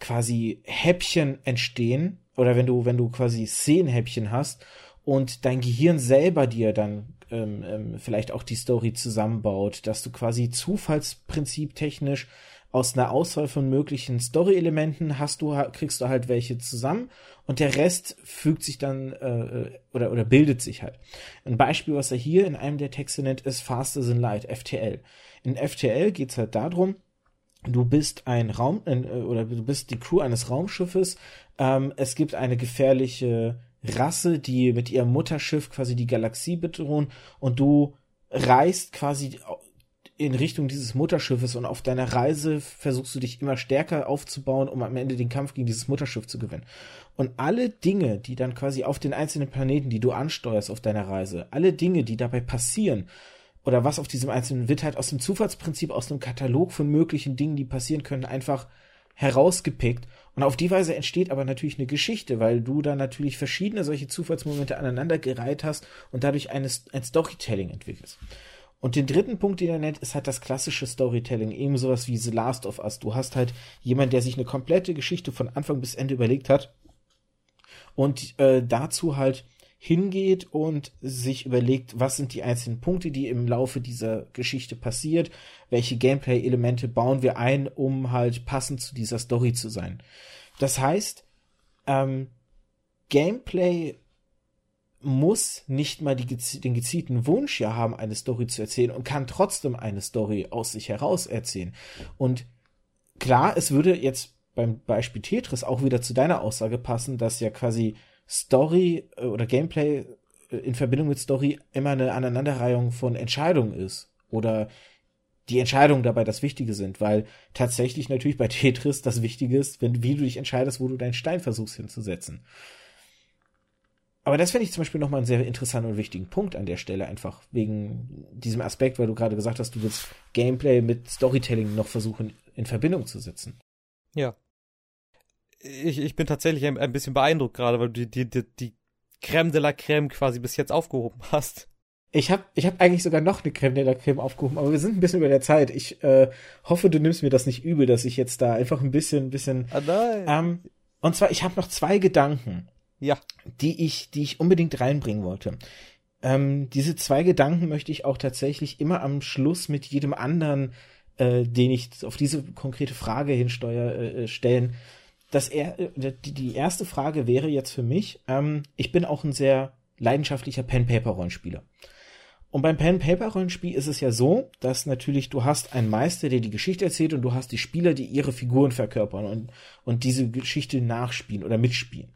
quasi Häppchen entstehen, oder wenn du, wenn du quasi Szenenhäppchen hast und dein Gehirn selber dir dann ähm, ähm, vielleicht auch die Story zusammenbaut, dass du quasi Zufallsprinzip technisch aus einer Auswahl von möglichen Story-Elementen hast du, kriegst du halt welche zusammen und der Rest fügt sich dann äh, äh oder, oder bildet sich halt. Ein Beispiel, was er hier in einem der Texte nennt, ist Faster Than Light, FTL. In FTL geht's halt darum, du bist ein Raum äh, oder du bist die Crew eines Raumschiffes. Ähm, es gibt eine gefährliche Rasse, die mit ihrem Mutterschiff quasi die Galaxie bedrohen und du reist quasi in Richtung dieses Mutterschiffes und auf deiner Reise versuchst du dich immer stärker aufzubauen, um am Ende den Kampf gegen dieses Mutterschiff zu gewinnen. Und alle Dinge, die dann quasi auf den einzelnen Planeten, die du ansteuerst auf deiner Reise, alle Dinge, die dabei passieren, oder was auf diesem einzelnen wird halt aus dem Zufallsprinzip, aus dem Katalog von möglichen Dingen, die passieren können, einfach herausgepickt. Und auf die Weise entsteht aber natürlich eine Geschichte, weil du da natürlich verschiedene solche Zufallsmomente aneinandergereiht hast und dadurch eine, ein Storytelling entwickelst. Und den dritten Punkt, den er nennt, ist halt das klassische Storytelling, eben sowas wie The Last of Us. Du hast halt jemand, der sich eine komplette Geschichte von Anfang bis Ende überlegt hat und äh, dazu halt hingeht und sich überlegt, was sind die einzelnen Punkte, die im Laufe dieser Geschichte passiert, welche Gameplay-Elemente bauen wir ein, um halt passend zu dieser Story zu sein. Das heißt, ähm, Gameplay muss nicht mal die, den gezielten Wunsch ja haben, eine Story zu erzählen und kann trotzdem eine Story aus sich heraus erzählen. Und klar, es würde jetzt beim Beispiel Tetris auch wieder zu deiner Aussage passen, dass ja quasi Story äh, oder Gameplay äh, in Verbindung mit Story immer eine Aneinanderreihung von Entscheidungen ist. Oder die Entscheidungen dabei das Wichtige sind, weil tatsächlich natürlich bei Tetris das Wichtige ist, wenn, wie du dich entscheidest, wo du deinen Stein versuchst hinzusetzen. Aber das finde ich zum Beispiel nochmal einen sehr interessanten und wichtigen Punkt an der Stelle, einfach wegen diesem Aspekt, weil du gerade gesagt hast, du willst Gameplay mit Storytelling noch versuchen in Verbindung zu setzen. Ja. Ich, ich bin tatsächlich ein, ein bisschen beeindruckt gerade, weil du die, die, die Creme de la Creme quasi bis jetzt aufgehoben hast. Ich habe ich hab eigentlich sogar noch eine Creme de la Creme aufgehoben, aber wir sind ein bisschen über der Zeit. Ich äh, hoffe, du nimmst mir das nicht übel, dass ich jetzt da einfach ein bisschen, ein bisschen. Ah, nein. Ähm, und zwar, ich habe noch zwei Gedanken ja. Die ich, die ich unbedingt reinbringen wollte. Ähm, diese zwei Gedanken möchte ich auch tatsächlich immer am Schluss mit jedem anderen, äh, den ich auf diese konkrete Frage hinsteuer, äh, stellen. Das er, äh, die, erste Frage wäre jetzt für mich, ähm, ich bin auch ein sehr leidenschaftlicher Pen-Paper-Rollenspieler. Und beim Pen-Paper-Rollenspiel ist es ja so, dass natürlich du hast einen Meister, der die Geschichte erzählt und du hast die Spieler, die ihre Figuren verkörpern und, und diese Geschichte nachspielen oder mitspielen.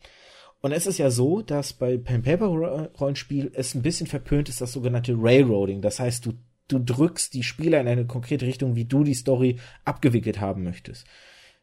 Und es ist ja so, dass bei Pen Paper Rollenspiel es ein bisschen verpönt ist, das sogenannte Railroading. Das heißt, du, du drückst die Spieler in eine konkrete Richtung, wie du die Story abgewickelt haben möchtest.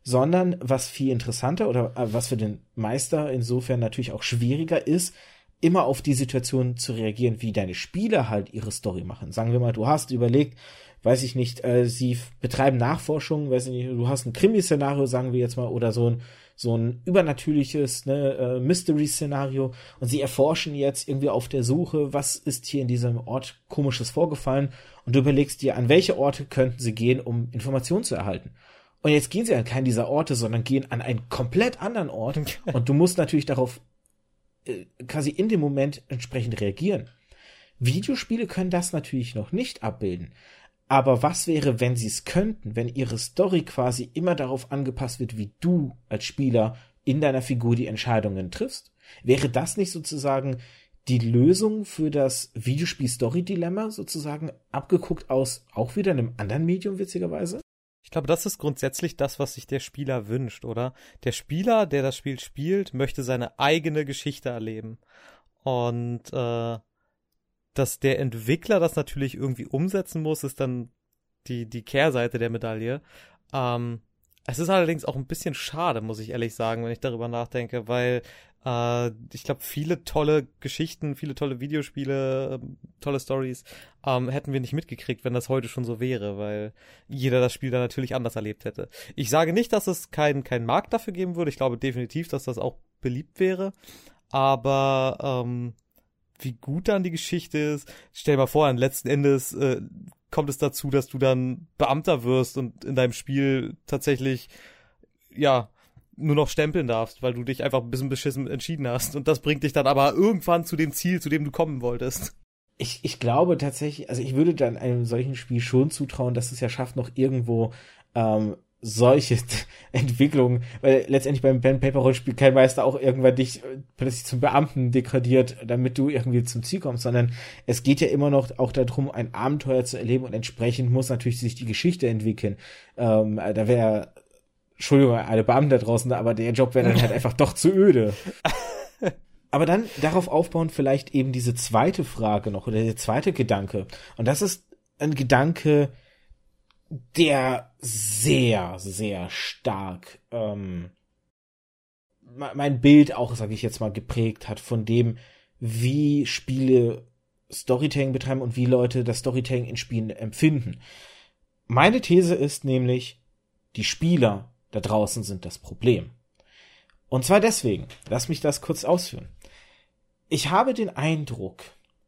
Sondern was viel interessanter oder äh, was für den Meister insofern natürlich auch schwieriger ist, immer auf die Situation zu reagieren, wie deine Spieler halt ihre Story machen. Sagen wir mal, du hast überlegt, weiß ich nicht, äh, sie betreiben Nachforschung, weiß ich nicht, du hast ein Krimi-Szenario, sagen wir jetzt mal, oder so ein so ein übernatürliches ne, äh, Mystery-Szenario und sie erforschen jetzt irgendwie auf der Suche, was ist hier in diesem Ort komisches vorgefallen und du überlegst dir, an welche Orte könnten sie gehen, um Informationen zu erhalten. Und jetzt gehen sie an keinen dieser Orte, sondern gehen an einen komplett anderen Ort und du musst natürlich darauf äh, quasi in dem Moment entsprechend reagieren. Videospiele können das natürlich noch nicht abbilden. Aber was wäre, wenn sie es könnten, wenn ihre Story quasi immer darauf angepasst wird, wie du als Spieler in deiner Figur die Entscheidungen triffst? Wäre das nicht sozusagen die Lösung für das Videospiel-Story-Dilemma sozusagen abgeguckt aus auch wieder einem anderen Medium, witzigerweise? Ich glaube, das ist grundsätzlich das, was sich der Spieler wünscht, oder? Der Spieler, der das Spiel spielt, möchte seine eigene Geschichte erleben. Und äh, dass der Entwickler das natürlich irgendwie umsetzen muss, ist dann die, die Kehrseite der Medaille. Ähm, es ist allerdings auch ein bisschen schade, muss ich ehrlich sagen, wenn ich darüber nachdenke, weil äh, ich glaube, viele tolle Geschichten, viele tolle Videospiele, äh, tolle Stories ähm, hätten wir nicht mitgekriegt, wenn das heute schon so wäre, weil jeder das Spiel dann natürlich anders erlebt hätte. Ich sage nicht, dass es keinen kein Markt dafür geben würde. Ich glaube definitiv, dass das auch beliebt wäre. Aber ähm, wie gut dann die Geschichte ist. Stell dir mal vor, an letzten Endes äh, kommt es dazu, dass du dann Beamter wirst und in deinem Spiel tatsächlich, ja, nur noch stempeln darfst, weil du dich einfach ein bisschen beschissen entschieden hast. Und das bringt dich dann aber irgendwann zu dem Ziel, zu dem du kommen wolltest. Ich, ich glaube tatsächlich, also ich würde dann einem solchen Spiel schon zutrauen, dass es ja schafft, noch irgendwo ähm, solche Entwicklungen, weil letztendlich beim Pen Paper Rollenspiel kein Meister auch irgendwann dich äh, plötzlich zum Beamten degradiert, damit du irgendwie zum Ziel kommst, sondern es geht ja immer noch auch darum, ein Abenteuer zu erleben und entsprechend muss natürlich sich die Geschichte entwickeln. Ähm, da wäre, Entschuldigung, alle Beamten da draußen, aber der Job wäre dann halt einfach doch zu öde. Aber dann darauf aufbauen vielleicht eben diese zweite Frage noch oder der zweite Gedanke. Und das ist ein Gedanke, der sehr, sehr stark ähm, mein Bild auch, sage ich jetzt mal, geprägt hat von dem, wie Spiele Storytelling betreiben und wie Leute das Storytelling in Spielen empfinden. Meine These ist nämlich, die Spieler da draußen sind das Problem. Und zwar deswegen, lass mich das kurz ausführen. Ich habe den Eindruck,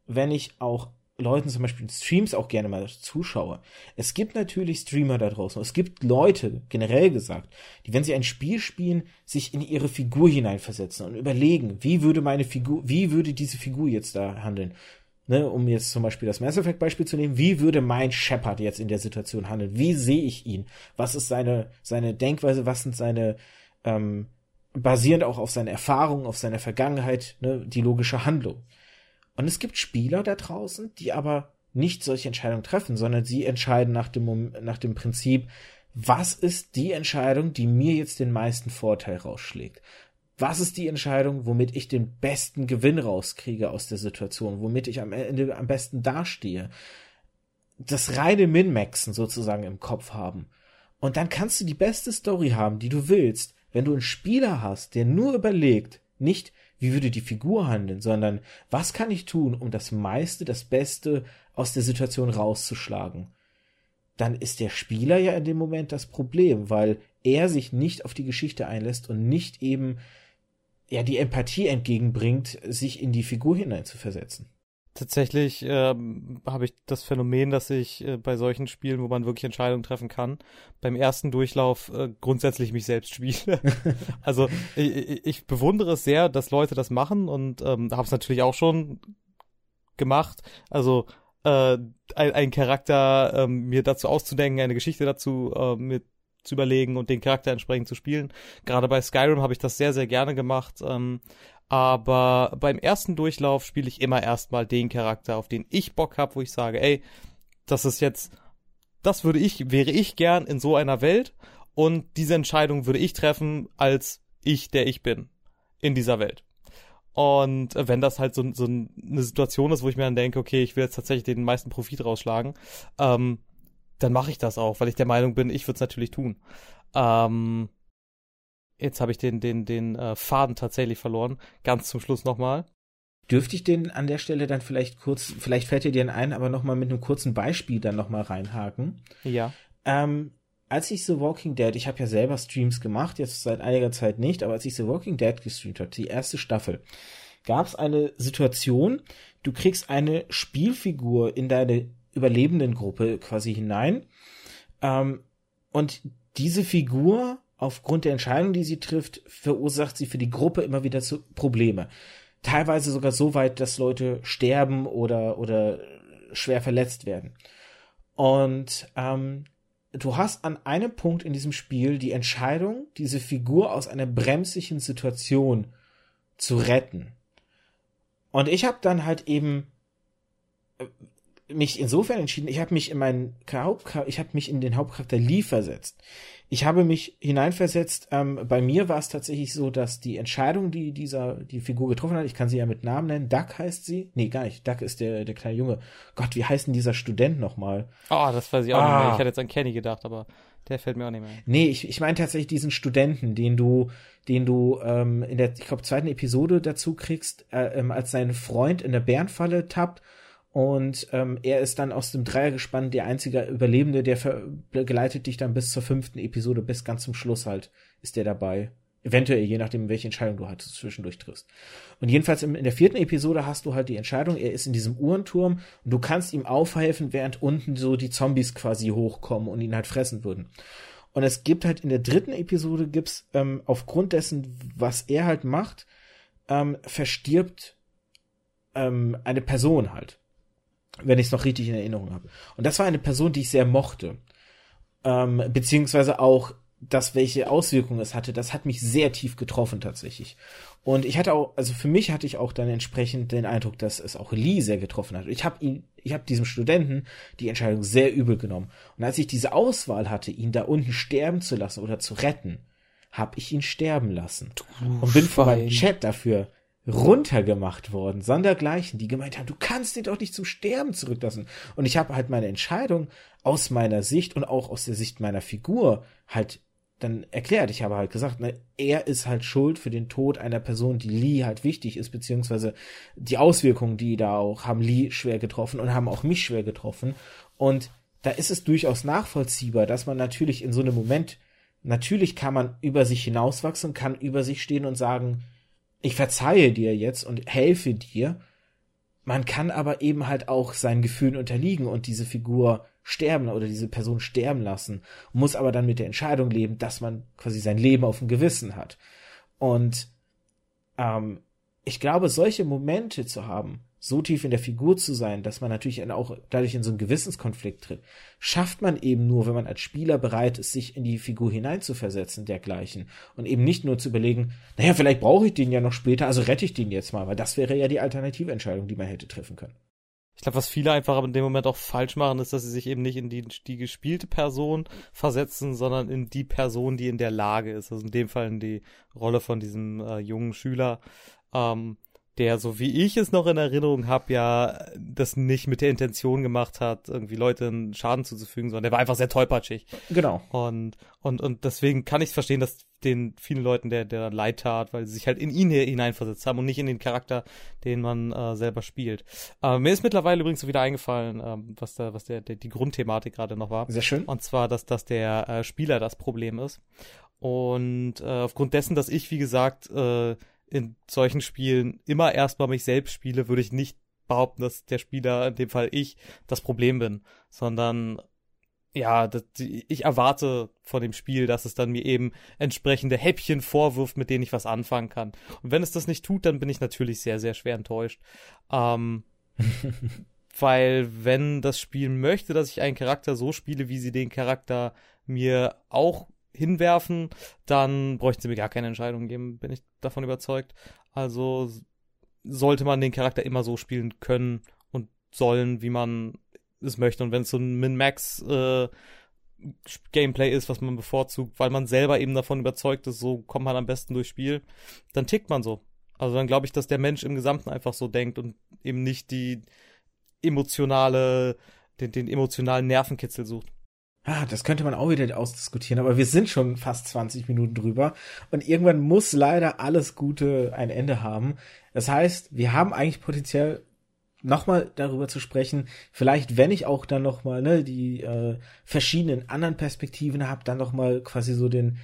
wenn ich auch Leuten zum Beispiel Streams auch gerne mal zuschaue. Es gibt natürlich Streamer da draußen. Es gibt Leute, generell gesagt, die, wenn sie ein Spiel spielen, sich in ihre Figur hineinversetzen und überlegen, wie würde meine Figur, wie würde diese Figur jetzt da handeln? Ne, um jetzt zum Beispiel das Mass Effect Beispiel zu nehmen, wie würde mein Shepard jetzt in der Situation handeln? Wie sehe ich ihn? Was ist seine, seine Denkweise? Was sind seine, ähm, basierend auch auf seine Erfahrungen, auf seiner Vergangenheit, ne, die logische Handlung? Und es gibt Spieler da draußen, die aber nicht solche Entscheidungen treffen, sondern sie entscheiden nach dem, nach dem Prinzip, was ist die Entscheidung, die mir jetzt den meisten Vorteil rausschlägt? Was ist die Entscheidung, womit ich den besten Gewinn rauskriege aus der Situation, womit ich am Ende am besten dastehe? Das reine Min-Maxen sozusagen im Kopf haben. Und dann kannst du die beste Story haben, die du willst, wenn du einen Spieler hast, der nur überlegt, nicht wie würde die Figur handeln, sondern was kann ich tun, um das meiste, das Beste aus der Situation rauszuschlagen. Dann ist der Spieler ja in dem Moment das Problem, weil er sich nicht auf die Geschichte einlässt und nicht eben ja die Empathie entgegenbringt, sich in die Figur hineinzuversetzen. Tatsächlich ähm, habe ich das Phänomen, dass ich äh, bei solchen Spielen, wo man wirklich Entscheidungen treffen kann, beim ersten Durchlauf äh, grundsätzlich mich selbst spiele. also ich, ich, bewundere es sehr, dass Leute das machen und ähm, habe es natürlich auch schon gemacht. Also äh, ein, ein Charakter ähm, mir dazu auszudenken, eine Geschichte dazu äh, mir zu überlegen und den Charakter entsprechend zu spielen. Gerade bei Skyrim habe ich das sehr, sehr gerne gemacht. Ähm, aber beim ersten Durchlauf spiele ich immer erstmal den Charakter, auf den ich Bock habe, wo ich sage, ey, das ist jetzt, das würde ich, wäre ich gern in so einer Welt und diese Entscheidung würde ich treffen als ich, der ich bin in dieser Welt. Und wenn das halt so, so eine Situation ist, wo ich mir dann denke, okay, ich will jetzt tatsächlich den meisten Profit rausschlagen, ähm, dann mache ich das auch, weil ich der Meinung bin, ich würde es natürlich tun. Ähm, Jetzt habe ich den, den, den äh, Faden tatsächlich verloren. Ganz zum Schluss nochmal. Dürfte ich den an der Stelle dann vielleicht kurz, vielleicht fällt dir den ein, aber nochmal mit einem kurzen Beispiel dann nochmal reinhaken? Ja. Ähm, als ich The Walking Dead, ich habe ja selber Streams gemacht, jetzt seit einiger Zeit nicht, aber als ich The Walking Dead gestreamt habe, die erste Staffel, gab es eine Situation, du kriegst eine Spielfigur in deine überlebenden Gruppe quasi hinein ähm, und diese Figur aufgrund der Entscheidung, die sie trifft, verursacht sie für die Gruppe immer wieder zu Probleme. Teilweise sogar so weit, dass Leute sterben oder, oder schwer verletzt werden. Und ähm, du hast an einem Punkt in diesem Spiel die Entscheidung, diese Figur aus einer bremsigen Situation zu retten. Und ich habe dann halt eben äh, mich insofern entschieden, ich habe mich in meinen Hauptcharakter, ich habe mich in den Hauptcharakter Lee versetzt ich habe mich hineinversetzt. Ähm, bei mir war es tatsächlich so, dass die Entscheidung, die dieser die Figur getroffen hat, ich kann sie ja mit Namen nennen. Duck heißt sie. Nee, gar nicht. Duck ist der der kleine Junge. Gott, wie heißt denn dieser Student nochmal? Oh, das weiß ich auch ah. nicht mehr. Ich hätte jetzt an Kenny gedacht, aber der fällt mir auch nicht mehr ein. Nee, ich, ich meine tatsächlich diesen Studenten, den du, den du ähm, in der, ich glaube, zweiten Episode dazu kriegst, äh, ähm, als sein Freund in der Bärenfalle tappt und ähm, er ist dann aus dem Dreiergespann der einzige Überlebende, der begleitet dich dann bis zur fünften Episode, bis ganz zum Schluss halt ist der dabei. Eventuell, je nachdem, welche Entscheidung du halt zwischendurch triffst. Und jedenfalls in, der vierten Episode hast du halt die Entscheidung, er ist in diesem Uhrenturm und du kannst ihm aufhelfen, während unten so die Zombies quasi hochkommen und ihn halt fressen würden. Und es gibt halt in der dritten Episode gibt's ähm, aufgrund dessen, was er halt macht, ähm, verstirbt ähm, eine Person halt wenn ich es noch richtig in Erinnerung habe. Und das war eine Person, die ich sehr mochte. Ähm, beziehungsweise auch das, welche Auswirkungen es hatte, das hat mich sehr tief getroffen tatsächlich. Und ich hatte auch, also für mich hatte ich auch dann entsprechend den Eindruck, dass es auch Lee sehr getroffen hat. Ich habe ihn, ich habe diesem Studenten die Entscheidung sehr übel genommen. Und als ich diese Auswahl hatte, ihn da unten sterben zu lassen oder zu retten, habe ich ihn sterben lassen. Du und bin von meinem Chat dafür runtergemacht worden, sondergleichen, die gemeint haben, du kannst ihn doch nicht zum Sterben zurücklassen. Und ich habe halt meine Entscheidung aus meiner Sicht und auch aus der Sicht meiner Figur halt dann erklärt. Ich habe halt gesagt, ne, er ist halt schuld für den Tod einer Person, die Lee halt wichtig ist, beziehungsweise die Auswirkungen, die da auch haben Lee schwer getroffen und haben auch mich schwer getroffen. Und da ist es durchaus nachvollziehbar, dass man natürlich in so einem Moment, natürlich kann man über sich hinauswachsen, kann über sich stehen und sagen, ich verzeihe dir jetzt und helfe dir, man kann aber eben halt auch seinen Gefühlen unterliegen und diese Figur sterben oder diese Person sterben lassen, muss aber dann mit der Entscheidung leben, dass man quasi sein Leben auf dem Gewissen hat. Und ähm, ich glaube, solche Momente zu haben, so tief in der Figur zu sein, dass man natürlich auch dadurch in so einen Gewissenskonflikt tritt, schafft man eben nur, wenn man als Spieler bereit ist, sich in die Figur hineinzuversetzen, dergleichen. Und eben nicht nur zu überlegen, naja, vielleicht brauche ich den ja noch später, also rette ich den jetzt mal, weil das wäre ja die alternative Entscheidung, die man hätte treffen können. Ich glaube, was viele einfach in dem Moment auch falsch machen, ist, dass sie sich eben nicht in die, die gespielte Person versetzen, sondern in die Person, die in der Lage ist. Also in dem Fall in die Rolle von diesem äh, jungen Schüler. Ähm, der, so wie ich es noch in Erinnerung habe, ja das nicht mit der Intention gemacht hat, irgendwie Leuten Schaden zuzufügen, sondern der war einfach sehr tollpatschig. Genau. Und, und, und deswegen kann ich verstehen, dass den vielen Leuten der, der leid tat, weil sie sich halt in ihn hineinversetzt haben und nicht in den Charakter, den man äh, selber spielt. Äh, mir ist mittlerweile übrigens wieder eingefallen, äh, was da, was der, der die Grundthematik gerade noch war. Sehr schön. Und zwar, dass, dass der äh, Spieler das Problem ist. Und äh, aufgrund dessen, dass ich, wie gesagt, äh, in solchen Spielen immer erstmal mich selbst spiele, würde ich nicht behaupten, dass der Spieler, in dem Fall ich, das Problem bin, sondern ja, das, ich erwarte von dem Spiel, dass es dann mir eben entsprechende Häppchen vorwirft, mit denen ich was anfangen kann. Und wenn es das nicht tut, dann bin ich natürlich sehr, sehr schwer enttäuscht. Ähm, weil wenn das Spiel möchte, dass ich einen Charakter so spiele, wie sie den Charakter mir auch hinwerfen, dann bräuchten sie mir gar keine Entscheidung geben, bin ich davon überzeugt. Also sollte man den Charakter immer so spielen können und sollen, wie man es möchte. Und wenn es so ein Min-Max äh, Gameplay ist, was man bevorzugt, weil man selber eben davon überzeugt ist, so kommt man am besten durchs Spiel, dann tickt man so. Also dann glaube ich, dass der Mensch im Gesamten einfach so denkt und eben nicht die emotionale, den, den emotionalen Nervenkitzel sucht. Ah, das könnte man auch wieder ausdiskutieren, aber wir sind schon fast 20 Minuten drüber und irgendwann muss leider alles Gute ein Ende haben. Das heißt, wir haben eigentlich potenziell nochmal darüber zu sprechen, vielleicht wenn ich auch dann nochmal ne, die äh, verschiedenen anderen Perspektiven habe, dann nochmal quasi so den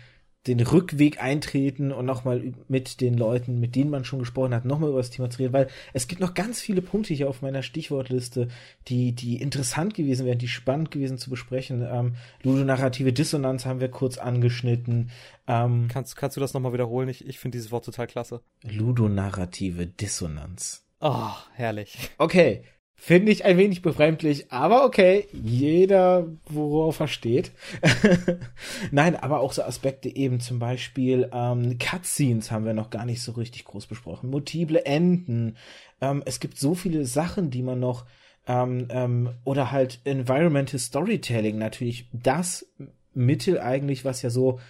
den Rückweg eintreten und nochmal mit den Leuten, mit denen man schon gesprochen hat, nochmal über das Thema zu reden, weil es gibt noch ganz viele Punkte hier auf meiner Stichwortliste, die, die interessant gewesen wären, die spannend gewesen zu besprechen. Ähm, ludonarrative Dissonanz haben wir kurz angeschnitten. Ähm, kannst, kannst du das nochmal wiederholen? Ich, ich finde dieses Wort total klasse. Ludonarrative Dissonanz. Oh, herrlich. Okay, Finde ich ein wenig befremdlich, aber okay, jeder, worauf er steht. Nein, aber auch so Aspekte eben zum Beispiel ähm, Cutscenes haben wir noch gar nicht so richtig groß besprochen. Multiple Enden. Ähm, es gibt so viele Sachen, die man noch ähm, ähm, oder halt Environmental Storytelling natürlich das Mittel eigentlich, was ja so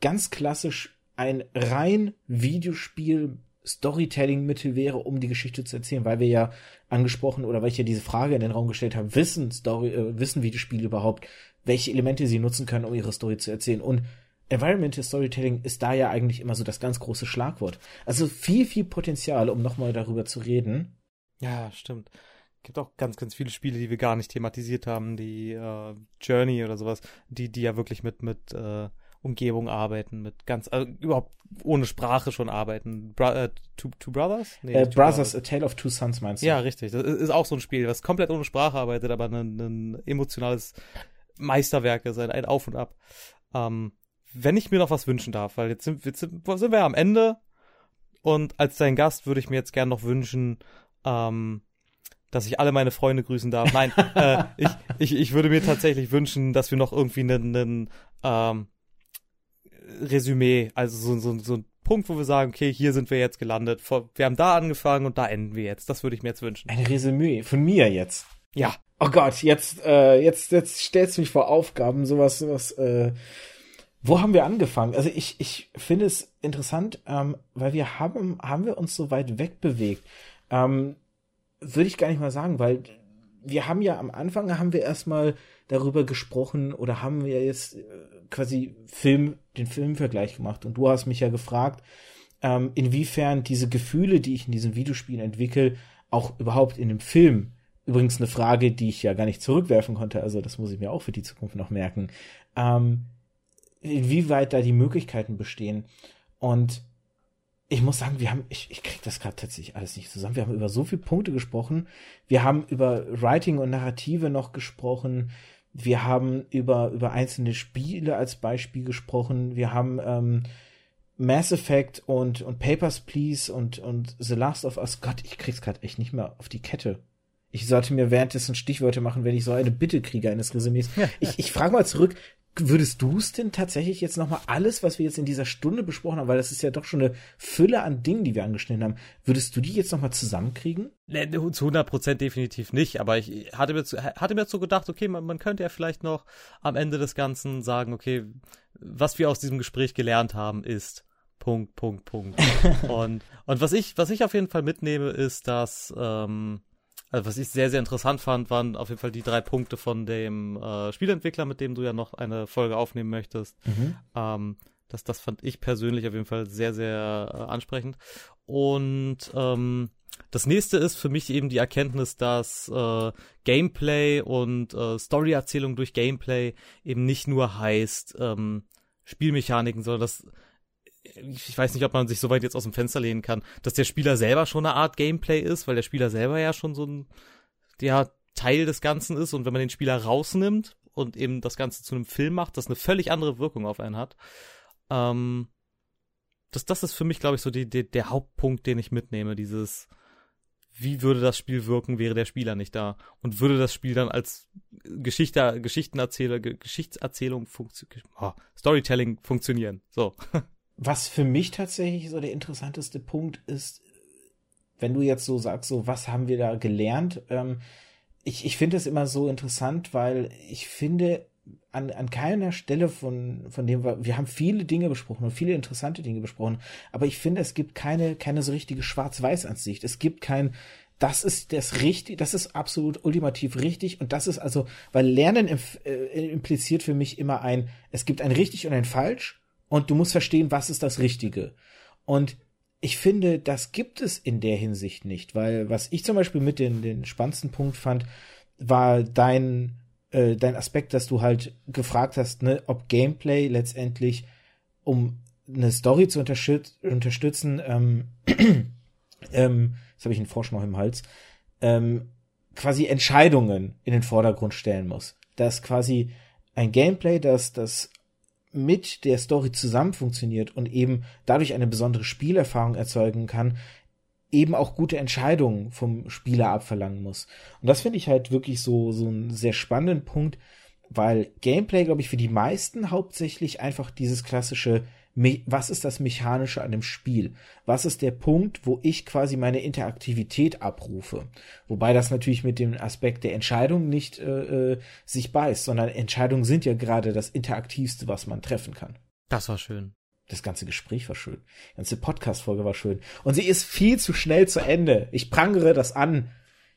ganz klassisch ein rein Videospiel Storytelling-Mittel wäre, um die Geschichte zu erzählen, weil wir ja angesprochen oder weil ich ja diese Frage in den Raum gestellt habe, wissen Story, äh, wissen Videospiele überhaupt, welche Elemente sie nutzen können, um ihre Story zu erzählen. Und Environmental Storytelling ist da ja eigentlich immer so das ganz große Schlagwort. Also viel, viel Potenzial, um nochmal darüber zu reden. Ja, stimmt. Gibt auch ganz, ganz viele Spiele, die wir gar nicht thematisiert haben, die äh, Journey oder sowas, die, die ja wirklich mit, mit äh, Umgebung arbeiten, mit ganz, also überhaupt ohne Sprache schon arbeiten. Bro äh, two, two, Brothers? Nee, äh, two Brothers, Brothers, A Tale of Two Sons meinst du? Ja, richtig. Das ist auch so ein Spiel, was komplett ohne Sprache arbeitet, aber ein, ein emotionales Meisterwerk ist, ein, ein Auf und Ab. Ähm, wenn ich mir noch was wünschen darf, weil jetzt sind, jetzt sind, sind wir ja am Ende und als dein Gast würde ich mir jetzt gern noch wünschen, ähm, dass ich alle meine Freunde grüßen darf. Nein, äh, ich, ich, ich würde mir tatsächlich wünschen, dass wir noch irgendwie einen, einen ähm, Resümee, also so, so, so ein Punkt, wo wir sagen, okay, hier sind wir jetzt gelandet. Wir haben da angefangen und da enden wir jetzt. Das würde ich mir jetzt wünschen. Ein Resümee von mir jetzt. Ja. Oh Gott, jetzt, äh, jetzt, jetzt stellst du mich vor Aufgaben, sowas, sowas, äh, wo haben wir angefangen? Also ich, ich finde es interessant, ähm, weil wir haben, haben wir uns so weit wegbewegt. Ähm, würde ich gar nicht mal sagen, weil wir haben ja am Anfang haben wir erstmal darüber gesprochen oder haben wir jetzt äh, quasi Film, den Filmvergleich gemacht und du hast mich ja gefragt, ähm, inwiefern diese Gefühle, die ich in diesen Videospielen entwickle, auch überhaupt in dem Film Übrigens eine Frage, die ich ja gar nicht zurückwerfen konnte, also das muss ich mir auch für die Zukunft noch merken. Ähm, inwieweit da die Möglichkeiten bestehen. Und ich muss sagen, wir haben, ich, ich krieg das gerade tatsächlich alles nicht zusammen. Wir haben über so viele Punkte gesprochen. Wir haben über Writing und Narrative noch gesprochen. Wir haben über, über einzelne Spiele als Beispiel gesprochen. Wir haben ähm, Mass Effect und, und Papers, Please und, und The Last of Us. Gott, ich krieg's gerade echt nicht mehr auf die Kette. Ich sollte mir währenddessen Stichworte machen, wenn ich so eine Bitte kriege eines Resümees. ich ich frage mal zurück, Würdest du es denn tatsächlich jetzt nochmal alles, was wir jetzt in dieser Stunde besprochen haben, weil das ist ja doch schon eine Fülle an Dingen, die wir angeschnitten haben, würdest du die jetzt nochmal zusammenkriegen? Nee, zu 100 Prozent definitiv nicht, aber ich hatte mir, zu, hatte mir so gedacht, okay, man, man könnte ja vielleicht noch am Ende des Ganzen sagen, okay, was wir aus diesem Gespräch gelernt haben ist Punkt, Punkt, Punkt. und, und was ich, was ich auf jeden Fall mitnehme, ist, dass, ähm, also was ich sehr, sehr interessant fand, waren auf jeden Fall die drei Punkte von dem äh, Spielentwickler, mit dem du ja noch eine Folge aufnehmen möchtest. Mhm. Ähm, das, das fand ich persönlich auf jeden Fall sehr, sehr äh, ansprechend. Und ähm, das nächste ist für mich eben die Erkenntnis, dass äh, Gameplay und äh, Storyerzählung durch Gameplay eben nicht nur heißt ähm, Spielmechaniken, sondern dass ich weiß nicht, ob man sich so weit jetzt aus dem Fenster lehnen kann, dass der Spieler selber schon eine Art Gameplay ist, weil der Spieler selber ja schon so ein ja, Teil des Ganzen ist und wenn man den Spieler rausnimmt und eben das Ganze zu einem Film macht, das eine völlig andere Wirkung auf einen hat. Ähm, das, das ist für mich, glaube ich, so die, die, der Hauptpunkt, den ich mitnehme, dieses wie würde das Spiel wirken, wäre der Spieler nicht da? Und würde das Spiel dann als Geschichte, Geschichtenerzähler, Geschichtserzählung, funktio oh, Storytelling funktionieren? So. was für mich tatsächlich so der interessanteste Punkt ist, wenn du jetzt so sagst, so was haben wir da gelernt? Ähm, ich ich finde es immer so interessant, weil ich finde, an, an keiner Stelle von, von dem wir, wir haben viele Dinge besprochen und viele interessante Dinge besprochen, aber ich finde, es gibt keine, keine so richtige Schwarz-Weiß-Ansicht. Es gibt kein, das ist das richtig, das ist absolut ultimativ richtig und das ist also, weil Lernen äh, impliziert für mich immer ein, es gibt ein richtig und ein falsch und du musst verstehen, was ist das Richtige. Und ich finde, das gibt es in der Hinsicht nicht, weil was ich zum Beispiel mit den, den spannendsten Punkt fand, war dein, äh, dein Aspekt, dass du halt gefragt hast, ne, ob Gameplay letztendlich, um eine Story zu unterstüt unterstützen, ähm, ähm, jetzt habe ich einen Frosch noch im Hals, ähm, quasi Entscheidungen in den Vordergrund stellen muss. Dass quasi ein Gameplay, das das mit der Story zusammen funktioniert und eben dadurch eine besondere Spielerfahrung erzeugen kann, eben auch gute Entscheidungen vom Spieler abverlangen muss. Und das finde ich halt wirklich so, so einen sehr spannenden Punkt, weil Gameplay, glaube ich, für die meisten hauptsächlich einfach dieses klassische was ist das Mechanische an dem Spiel? Was ist der Punkt, wo ich quasi meine Interaktivität abrufe? Wobei das natürlich mit dem Aspekt der Entscheidung nicht äh, äh, sich beißt, sondern Entscheidungen sind ja gerade das Interaktivste, was man treffen kann. Das war schön. Das ganze Gespräch war schön. Die ganze Podcast-Folge war schön. Und sie ist viel zu schnell zu Ende. Ich prangere das an.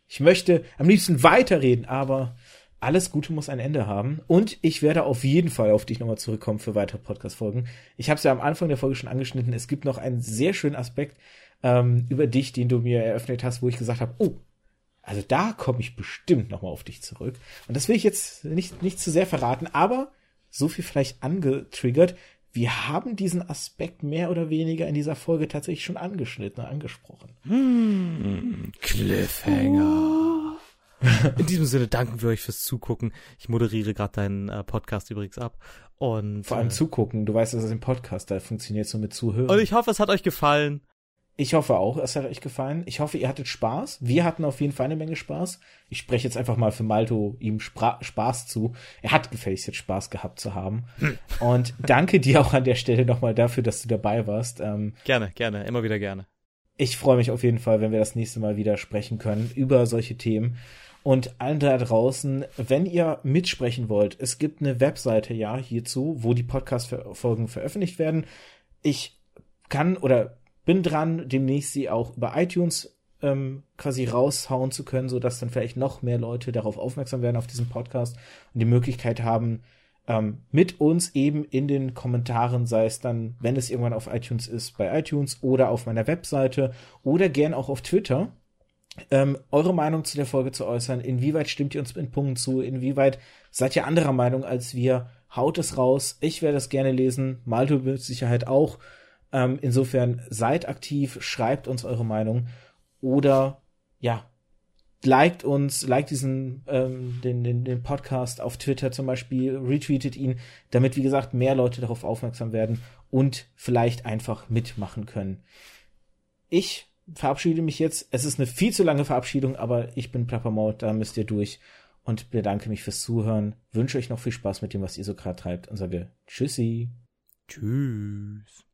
Ich möchte am liebsten weiterreden, aber alles Gute muss ein Ende haben. Und ich werde auf jeden Fall auf dich nochmal zurückkommen für weitere Podcast-Folgen. Ich habe es ja am Anfang der Folge schon angeschnitten. Es gibt noch einen sehr schönen Aspekt ähm, über dich, den du mir eröffnet hast, wo ich gesagt habe, oh, also da komme ich bestimmt nochmal auf dich zurück. Und das will ich jetzt nicht, nicht zu sehr verraten, aber so viel vielleicht angetriggert. Wir haben diesen Aspekt mehr oder weniger in dieser Folge tatsächlich schon angeschnitten, angesprochen. Hm, Cliffhanger. In diesem Sinne danken wir euch fürs Zugucken. Ich moderiere gerade deinen äh, Podcast übrigens ab. Und, Vor allem äh, zugucken. Du weißt, dass es im Podcast, da funktioniert so mit Zuhören. Und ich hoffe, es hat euch gefallen. Ich hoffe auch, es hat euch gefallen. Ich hoffe, ihr hattet Spaß. Wir hatten auf jeden Fall eine Menge Spaß. Ich spreche jetzt einfach mal für Malto ihm Spra Spaß zu. Er hat gefälligst jetzt Spaß gehabt zu haben. Hm. Und danke dir auch an der Stelle nochmal dafür, dass du dabei warst. Ähm, gerne, gerne, immer wieder gerne. Ich freue mich auf jeden Fall, wenn wir das nächste Mal wieder sprechen können über solche Themen. Und allen da draußen, wenn ihr mitsprechen wollt, es gibt eine Webseite ja hierzu, wo die Podcast-Folgen veröffentlicht werden. Ich kann oder bin dran, demnächst sie auch über iTunes ähm, quasi raushauen zu können, so dass dann vielleicht noch mehr Leute darauf aufmerksam werden auf diesen Podcast und die Möglichkeit haben, ähm, mit uns eben in den Kommentaren, sei es dann, wenn es irgendwann auf iTunes ist, bei iTunes oder auf meiner Webseite oder gern auch auf Twitter ähm, eure Meinung zu der Folge zu äußern. Inwieweit stimmt ihr uns in Punkten zu? Inwieweit seid ihr anderer Meinung als wir? Haut es raus. Ich werde es gerne lesen. Malto mit Sicherheit auch. Ähm, insofern seid aktiv, schreibt uns eure Meinung oder ja, liked uns, liked diesen ähm, den, den, den Podcast auf Twitter zum Beispiel, retweetet ihn, damit wie gesagt mehr Leute darauf aufmerksam werden und vielleicht einfach mitmachen können. Ich verabschiede mich jetzt. Es ist eine viel zu lange Verabschiedung, aber ich bin Plapper Mode, da müsst ihr durch und bedanke mich fürs Zuhören. Wünsche euch noch viel Spaß mit dem, was ihr so gerade treibt und sage Tschüssi. Tschüss.